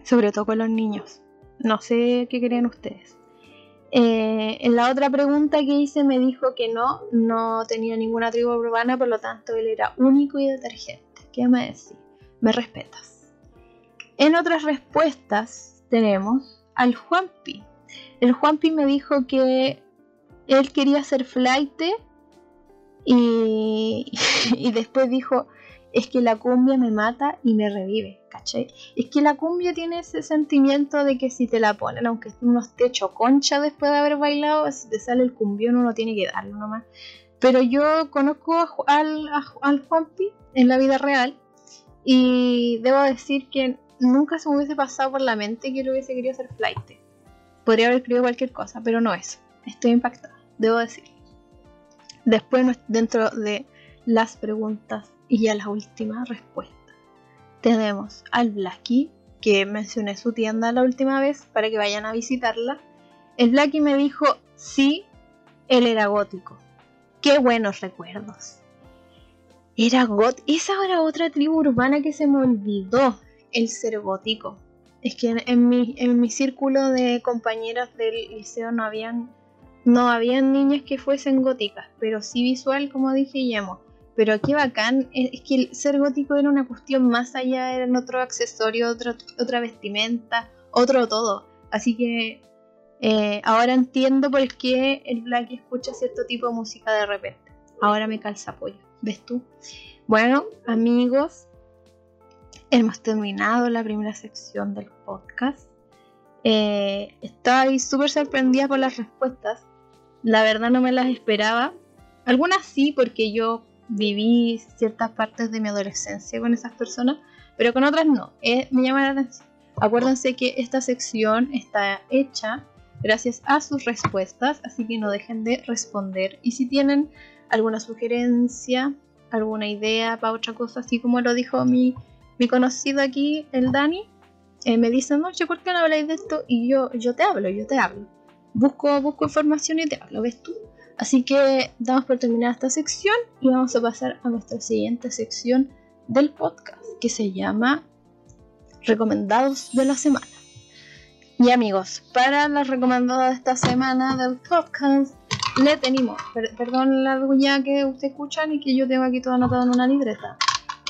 Speaker 1: sobre todo con los niños. No sé qué creen ustedes. Eh, en la otra pregunta que hice me dijo que no, no tenía ninguna tribu urbana, por lo tanto él era único y detergente. ¿Qué me decís? Me respetas. En otras respuestas tenemos al Juanpi. El Juanpi me dijo que él quería ser flight y, y después dijo, es que la cumbia me mata y me revive, ¿cachai? Es que la cumbia tiene ese sentimiento de que si te la ponen, aunque uno esté hecho concha después de haber bailado, si te sale el cumbión uno tiene que darlo nomás. Pero yo conozco al, Juanpi en la vida real y debo decir que nunca se me hubiese pasado por la mente que él hubiese querido hacer flight. Podría haber escrito cualquier cosa, pero no eso. Estoy impactada, debo decir. Después, dentro de las preguntas y ya la última respuesta. Tenemos al Blacky, que mencioné su tienda la última vez para que vayan a visitarla. El Blacky me dijo, sí, él era gótico. Qué buenos recuerdos. Era gótico. Esa era otra tribu urbana que se me olvidó, el ser gótico. Es que en, mi, en mi círculo de compañeras del liceo no habían, no habían niñas que fuesen góticas, pero sí visual, como dije, y. Pero qué bacán, es que el ser gótico era una cuestión más allá, era otro accesorio, otra vestimenta, otro todo. Así que eh, ahora entiendo por qué el Black escucha cierto tipo de música de repente. Ahora me calza apoyo, ¿ves tú? Bueno, amigos, hemos terminado la primera sección del podcast. Eh, súper sorprendida por las respuestas. La verdad no me las esperaba. Algunas sí, porque yo viví ciertas partes de mi adolescencia con esas personas, pero con otras no. Eh, me llama la atención. Acuérdense que esta sección está hecha gracias a sus respuestas, así que no dejen de responder. Y si tienen alguna sugerencia, alguna idea para otra cosa, así como lo dijo mi, mi conocido aquí, el Dani, eh, me dicen, no, ¿por qué no habláis de esto? Y yo, yo te hablo, yo te hablo. Busco, busco información y te hablo, ¿ves tú? Así que damos por terminada esta sección y vamos a pasar a nuestra siguiente sección del podcast que se llama Recomendados de la semana. Y amigos, para los recomendados de esta semana del podcast le tenemos, perdón la bulla que ustedes escuchan y que yo tengo aquí todo anotado en una libreta.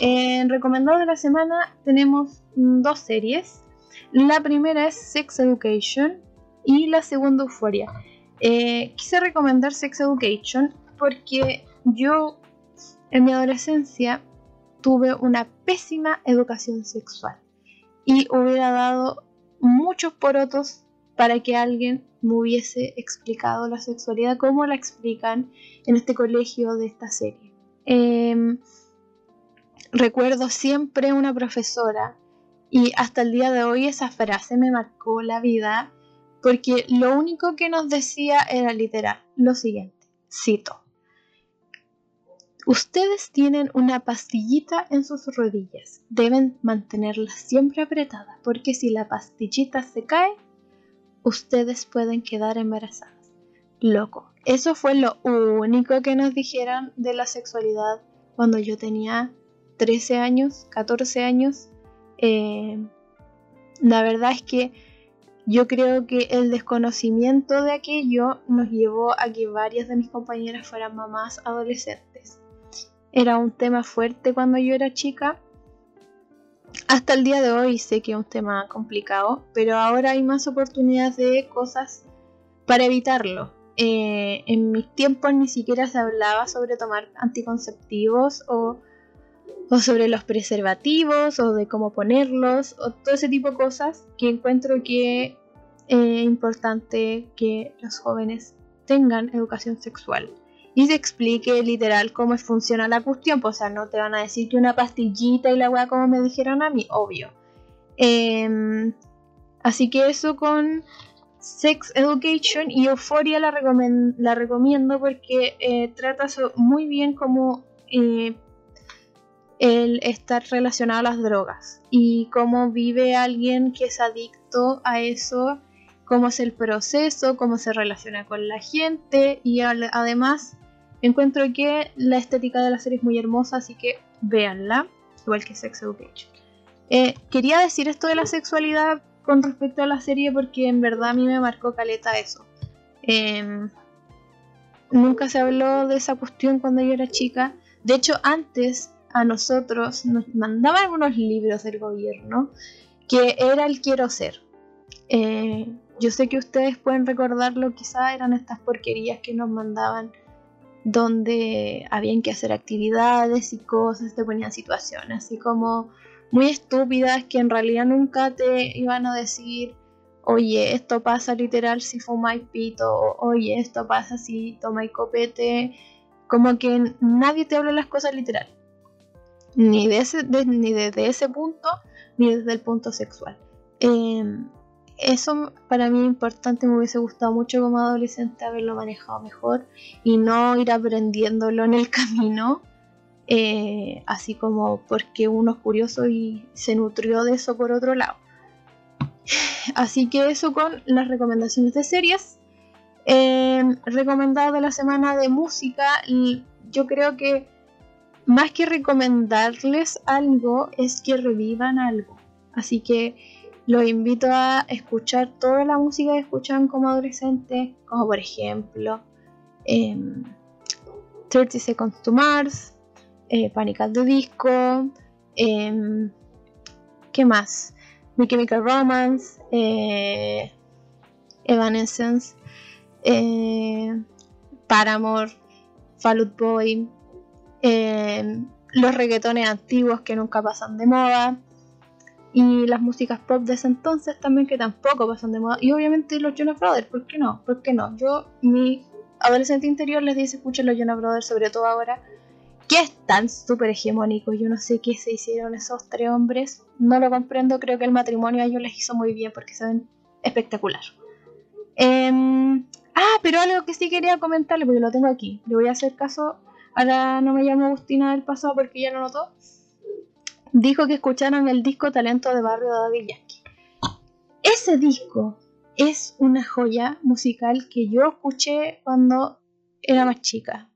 Speaker 1: En recomendados de la semana tenemos dos series. La primera es Sex Education y la segunda Euphoria. Eh, quise recomendar Sex Education porque yo en mi adolescencia tuve una pésima educación sexual y hubiera dado muchos porotos para que alguien me hubiese explicado la sexualidad como la explican en este colegio de esta serie. Em, recuerdo siempre una profesora y hasta el día de hoy esa frase me marcó la vida porque lo único que nos decía era literal lo siguiente, cito. Ustedes tienen una pastillita en sus rodillas. Deben mantenerla siempre apretada porque si la pastillita se cae, ustedes pueden quedar embarazadas. Loco. Eso fue lo único que nos dijeron de la sexualidad cuando yo tenía 13 años, 14 años. Eh, la verdad es que yo creo que el desconocimiento de aquello nos llevó a que varias de mis compañeras fueran mamás adolescentes. Era un tema fuerte cuando yo era chica. Hasta el día de hoy sé que es un tema complicado, pero ahora hay más oportunidades de cosas para evitarlo. Eh, en mis tiempos ni siquiera se hablaba sobre tomar anticonceptivos o o sobre los preservativos o de cómo ponerlos o todo ese tipo de cosas que encuentro que es importante que los jóvenes tengan educación sexual y se explique literal cómo funciona la cuestión. Pues, o sea, no te van a decir que una pastillita y la weá como me dijeron a mí, obvio. Em, así que eso con Sex Education y Euphoria la, la recomiendo porque eh, trata muy bien como eh, el estar relacionado a las drogas y cómo vive alguien que es adicto a eso, cómo es el proceso, cómo se relaciona con la gente y además encuentro que la estética de la serie es muy hermosa, así que véanla, igual que Sex Education. Eh, quería decir esto de la sexualidad con respecto a la serie porque en verdad a mí me marcó caleta eso. Em, nunca se habló de esa cuestión cuando yo era chica. De hecho, antes a nosotros nos mandaban algunos libros del gobierno que era el quiero ser. Eh, yo sé que ustedes pueden recordarlo, quizá eran estas porquerías que nos mandaban donde habían que hacer actividades y cosas, te ponían situaciones así como muy estúpidas que en realidad nunca te iban a decir, oye, esto pasa literal si fumáis pito, oye, esto pasa si tomáis copete, como que nadie te habla las cosas literal, ni, ni desde ese punto, ni desde el punto sexual. Em, eso para mí es importante, me hubiese gustado mucho como adolescente haberlo manejado mejor y no ir aprendiéndolo en el camino eh, así como porque uno es curioso y se nutrió de eso por otro lado. Así que eso con las recomendaciones de series. Eh, recomendado de la semana de música, yo creo que más que recomendarles algo es que revivan algo. Así que los invito a escuchar toda la música que escuchan como adolescentes, como por ejemplo 30 em, Seconds to Mars, eh, de Disco, em, ¿qué más? My Chemical Romance, eh, Evanescence, eh, Paramore, Fall Out Boy, em, los reggaetones antiguos que nunca pasan de moda y las músicas pop de ese entonces también que tampoco pasan de moda y obviamente los Jonas Brothers, ¿por qué no? ¿Por qué no? Yo, mi adolescente interior les dice escuchen los Jonas Brothers sobre todo ahora que es tan súper hegemónico. Yo no sé qué se hicieron esos tres hombres. No lo comprendo. Creo que el matrimonio a ellos les hizo muy bien porque se ven espectacular. Em, ah, pero algo que sí quería comentarle, porque lo tengo aquí. Le voy a hacer caso. Ahora no me llamo Agustina del pasado porque ya lo notó. Dijo que escucharon el disco Talento de Barrio de Daddy Yankee. Ese disco es una joya musical que yo escuché cuando era más chica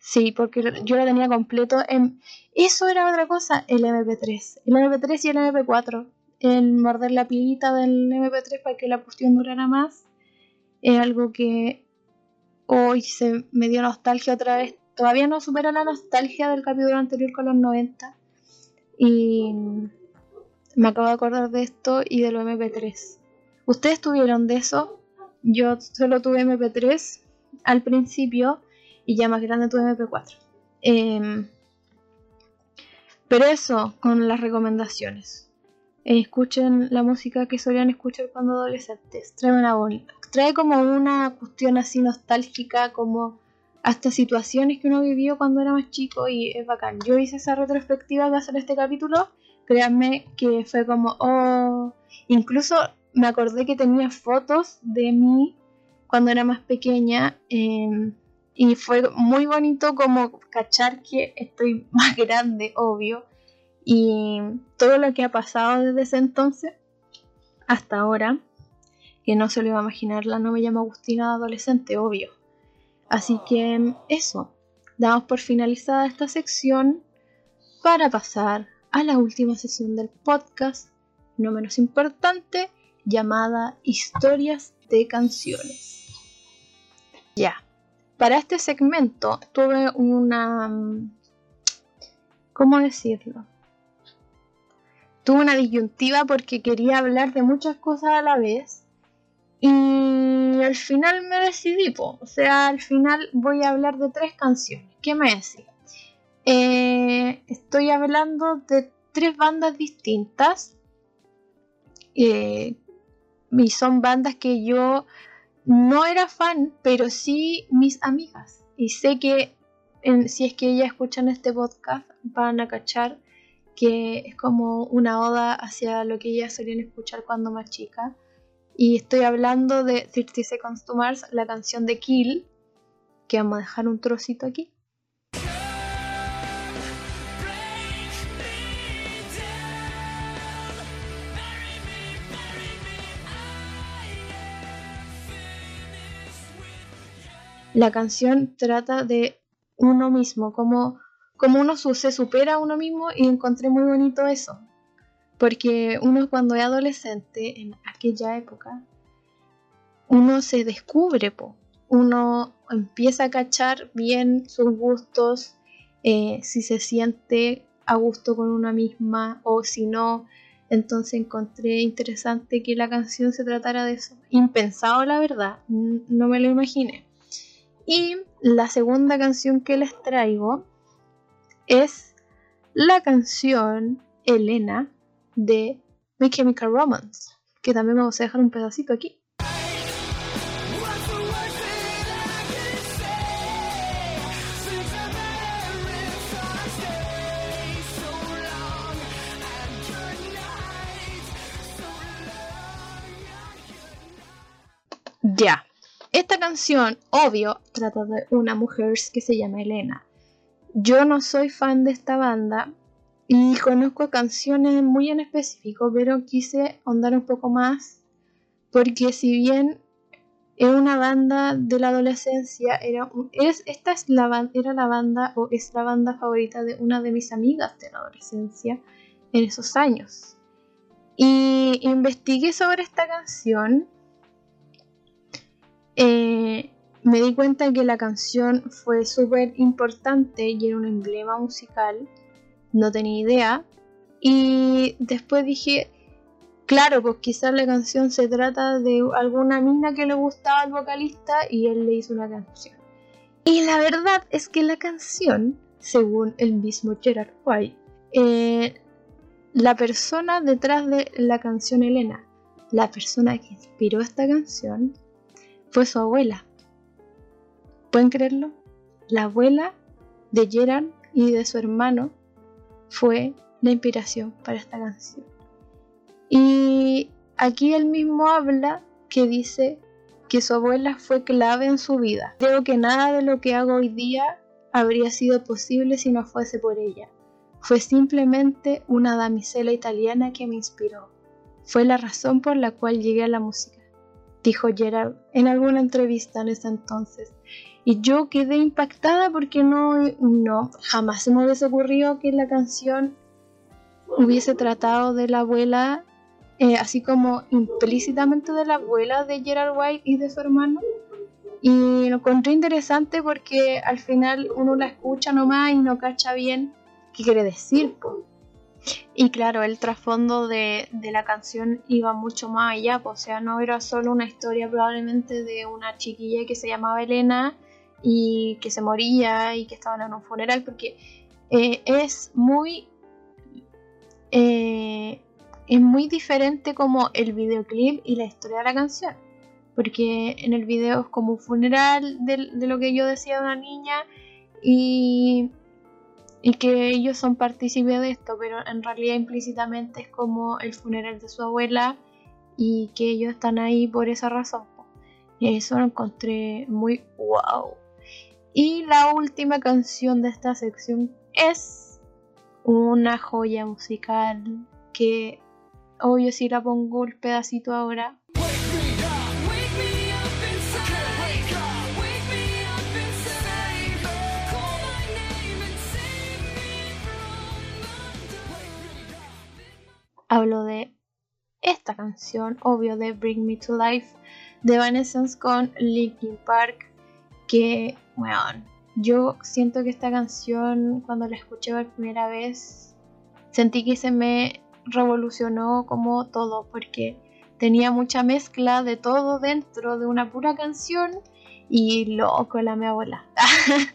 Speaker 1: Sí, porque yo lo tenía completo en... Eso era otra cosa, el MP3. El MP3 y el MP4. El morder la pilita del MP3 para que la cuestión durara más. Es algo que hoy se me dio nostalgia otra vez. Todavía no supera la nostalgia del capítulo anterior con los 90. Y me acabo de acordar de esto y de lo MP3. ¿Ustedes tuvieron de eso? Yo solo tuve MP3 al principio y ya más grande tu MP4. Em, pero eso con las recomendaciones. escuchen la música que solían escuchar cuando adolescentes. Trae una. Trae como una cuestión así nostálgica, como hasta situaciones que uno vivió cuando era más chico y es bacán. Yo hice esa retrospectiva de hacer este capítulo. Créanme que fue como, oh, incluso me acordé que tenía fotos de mí cuando era más pequeña. Eh, y fue muy bonito como cachar que estoy más grande, obvio. Y todo lo que ha pasado desde ese entonces hasta ahora, que no se lo iba a imaginar, la no me llama Agustina adolescente, obvio. Así que eso, damos por finalizada esta sección para pasar a la última sesión del podcast, no menos importante, llamada Historias de canciones. Ya, para este segmento tuve una... ¿Cómo decirlo? Tuve una disyuntiva porque quería hablar de muchas cosas a la vez y al final me decidí, o sea, al final voy a hablar de tres canciones. ¿Qué me decís? eh, estoy hablando de tres bandas distintas. Eh, y son bandas que yo no era fan, pero sí mis amigas. Y sé que si es que ellas escuchan este podcast, van a cachar que es como una oda hacia lo que ellas solían escuchar cuando más chica. Y estoy hablando de 30 Seconds to Mars, la canción de Kill, que vamos a dejar un trocito aquí. La canción trata de uno mismo, como, como uno se supera a uno mismo y encontré muy bonito eso. Porque uno cuando es adolescente, en aquella época, uno se descubre, uno empieza a cachar bien sus gustos, eh, si se siente a gusto con una misma o si no. Entonces encontré interesante que la canción se tratara de eso. Impensado, la verdad, no me lo imaginé. Y la segunda canción que les traigo es la canción Elena de My Chemical Romance, que también vamos a dejar un pedacito aquí. Ya, esta canción, obvio, trata de una mujer que se llama Elena. Yo no soy fan de esta banda y conozco canciones muy en específico, pero quise ahondar un poco más porque si bien es una banda de la adolescencia, era, es, esta es la, era la banda o es la banda favorita de una de mis amigas de la adolescencia en esos años. Y investigué sobre esta canción eh, me di cuenta que la canción fue súper importante y era un emblema musical. No tenía idea. Y después dije, claro, pues quizás la canción se trata de alguna mina que le gustaba al vocalista y él le hizo una canción. Y la verdad es que la canción, según el mismo Gerard White, eh, la persona detrás de la canción Elena, la persona que inspiró esta canción, fue su abuela. ¿Pueden creerlo? La abuela de Gerard y de su hermano fue la inspiración para esta canción. Y aquí él mismo habla que dice que su abuela fue clave en su vida. Creo que nada de lo que hago hoy día habría sido posible si no fuese por ella. Fue simplemente una damisela italiana que me inspiró. Fue la razón por la cual llegué a la música dijo Gerard en alguna entrevista en ese entonces. Y yo quedé impactada porque no, no, jamás se me hubiese ocurrido que la canción hubiese tratado de la abuela, eh, así como implícitamente de la abuela de Gerard White y de su hermano. Y lo encontré interesante porque al final uno la escucha nomás y no cacha bien qué quiere decir. Y claro, el trasfondo de, la canción iba mucho más allá, o sea, no era solo una historia probablemente de una chiquilla que se llamaba Elena y que se moría y que estaban en un funeral, porque eh, es muy... Eh, es muy diferente como el videoclip y la historia de la canción. Porque en el video es como un funeral de, lo que yo decía de una niña y y que ellos son partícipes de esto, pero en realidad implícitamente es como el funeral de su abuela y que ellos están ahí por esa razón. Y eso lo encontré muy wow. Y la última canción de esta sección es una joya musical que obvio si la pongo el pedacito ahora. Hablo de esta canción, obvio de Bring Me to Life de Vanessa con Linkin Park, que, bueno, yo siento que esta canción cuando la escuché por primera vez sentí que se me revolucionó como todo, porque tenía mucha mezcla de todo dentro de una pura canción y loco la mi abuela.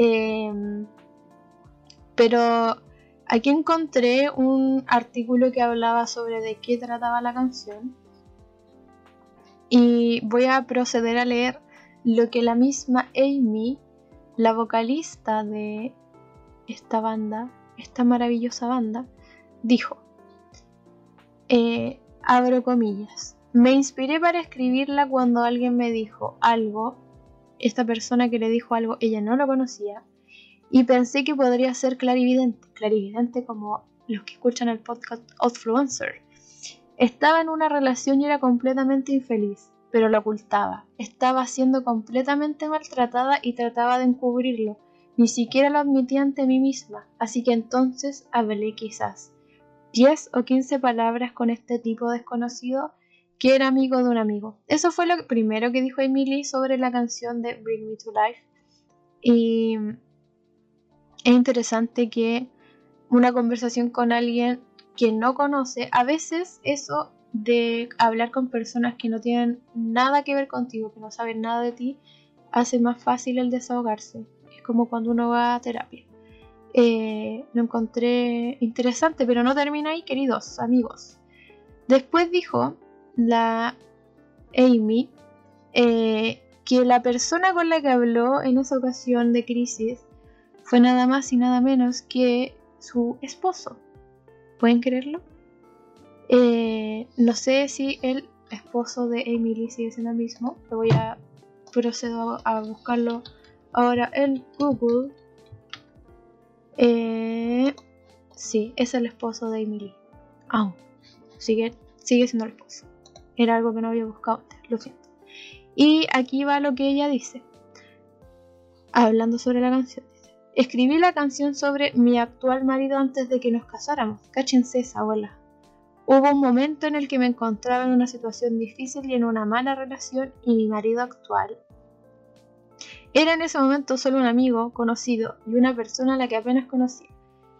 Speaker 1: Em, Pero aquí encontré un artículo que hablaba sobre de qué trataba la canción. Y voy a proceder a leer lo que la misma Amy, la vocalista de esta banda, esta maravillosa banda, dijo. Eh, abro comillas. Me inspiré para escribirla cuando alguien me dijo algo, esta persona que le dijo algo, ella no lo conocía, y pensé que podría ser clarividente, clarividente como los que escuchan el podcast Outfluencer. Estaba en una relación y era completamente infeliz, pero lo ocultaba. Estaba siendo completamente maltratada y trataba de encubrirlo. Ni siquiera lo admitía ante mí misma, así que entonces hablé quizás 10 o 15 palabras con este tipo desconocido que era amigo de un amigo. Eso fue lo primero que dijo Emily sobre la canción de Bring Me to Life. Y es interesante que una conversación con alguien que no conoce, a veces eso de hablar con personas que no tienen nada que ver contigo, que no saben nada de ti, hace más fácil el desahogarse. Es como cuando uno va a terapia. Eh, lo encontré interesante, pero no termina ahí, queridos amigos. Después dijo la Amy eh, que la persona con la que habló en esa ocasión de crisis fue nada más y nada menos que su esposo. ¿Pueden creerlo? Eh, no sé si el esposo de Emily sigue siendo el mismo. Voy a procedo a buscarlo ahora en Google. Eh, sí, es el esposo de Emily. Aún. sigue, sigue siendo el esposo. Era algo que no había buscado antes, lo siento. Y aquí va lo que ella dice. Hablando sobre la canción. Escribí la canción sobre mi actual marido antes de que nos casáramos. Cáchense esa abuela. Hubo un momento en el que me encontraba en una situación difícil y en una mala relación y mi marido actual era en ese momento solo un amigo, conocido y una persona a la que apenas conocía.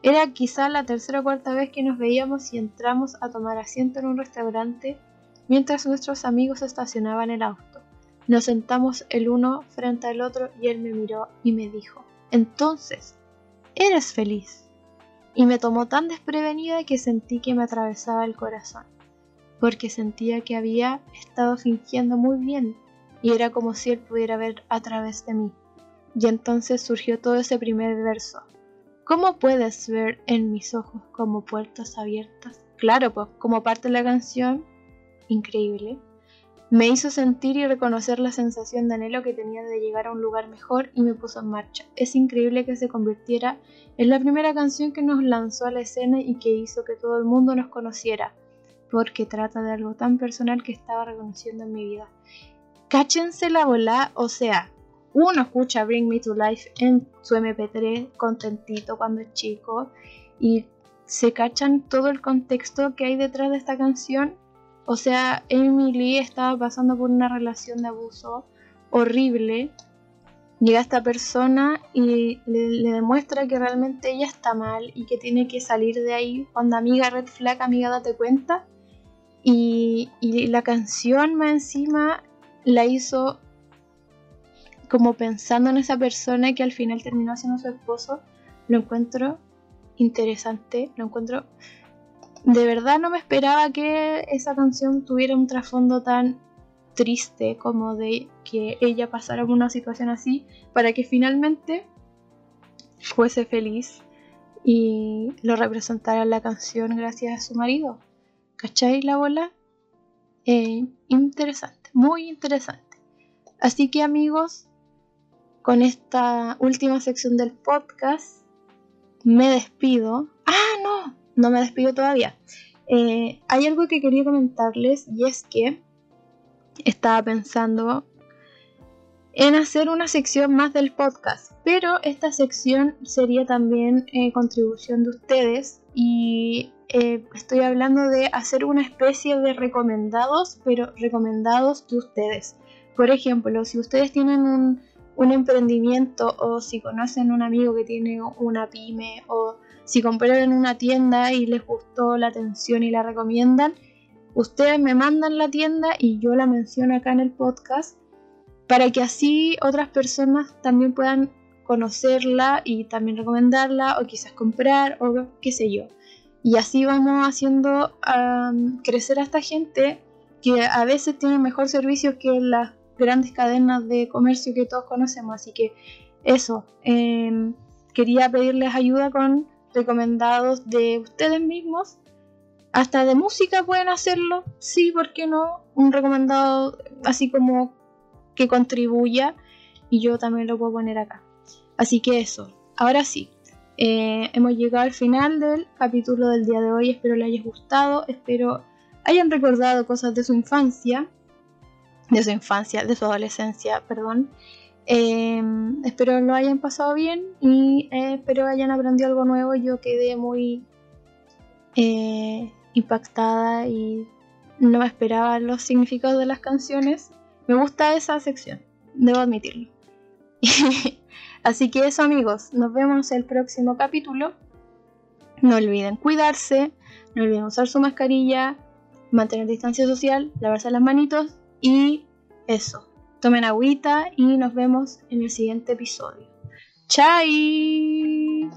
Speaker 1: Era quizá la tercera o cuarta vez que nos veíamos y entramos a tomar asiento en un restaurante mientras nuestros amigos estacionaban el auto. Nos sentamos el uno frente al otro y él me miró y me dijo, entonces, eres feliz. Y me tomó tan desprevenida que sentí que me atravesaba el corazón, porque sentía que había estado fingiendo muy bien y era como si él pudiera ver a través de mí. Y entonces surgió todo ese primer verso. ¿Cómo puedes ver en mis ojos como puertas abiertas? Claro, pues como parte de la canción increíble, me hizo sentir y reconocer la sensación de anhelo que tenía de llegar a un lugar mejor y me puso en marcha. Es increíble que se convirtiera en la primera canción que nos lanzó a la escena y que hizo que todo el mundo nos conociera, porque trata de algo tan personal que estaba reconociendo en mi vida. Cáchense la bola, o sea, uno escucha Bring Me to Life en su MP3 contentito cuando es chico y se cachan todo el contexto que hay detrás de esta canción o sea, Emily estaba pasando por una relación de abuso horrible. Llega esta persona y le, demuestra que realmente ella está mal y que tiene que salir de ahí. Cuando amiga red flag, amiga date cuenta. Y, y la canción más encima la hizo como pensando en esa persona que al final terminó siendo su esposo. Lo encuentro interesante, lo encuentro de verdad no me esperaba que esa canción tuviera un trasfondo tan triste como de que ella pasara por una situación así para que finalmente fuese feliz y lo representara en la canción gracias a su marido. ¿Cachai la bola? Eh, interesante, muy interesante. Así que amigos, con esta última sección del podcast me despido. Ah, no, no me despido todavía. Eh, hay algo que quería comentarles y es que estaba pensando en hacer una sección más del podcast, pero esta sección sería también eh, contribución de ustedes y eh, estoy hablando de hacer una especie de recomendados, pero recomendados de ustedes. Por ejemplo, si ustedes tienen un, un emprendimiento o si conocen un amigo que tiene una pyme o si compraron en una tienda y les gustó la atención y la recomiendan, ustedes me mandan la tienda y yo la menciono acá en el podcast para que así otras personas también puedan conocerla y también recomendarla o quizás comprar o qué sé yo. Y así vamos haciendo crecer a esta gente que a veces tiene mejor servicio que las grandes cadenas de comercio que todos conocemos. Así que eso, em, quería pedirles ayuda con recomendados de ustedes mismos. Hasta de música pueden hacerlo, sí, ¿por qué no? Un recomendado así como que contribuya y yo también lo puedo poner acá. Así que eso, ahora sí, eh, hemos llegado al final del capítulo del día de hoy, espero les haya gustado, espero hayan recordado cosas de su infancia, de su infancia, de su adolescencia, perdón. Eh, espero lo hayan pasado bien y eh, espero hayan aprendido algo nuevo. Yo quedé muy impactada y no esperaba los significados de las canciones. Me gusta esa sección, debo admitirlo. Así que eso amigos, nos vemos el próximo capítulo. No olviden cuidarse, no olviden usar su mascarilla, mantener distancia social, lavarse las manitos y eso tomen agüita y nos vemos en el siguiente episodio. ¡Chai!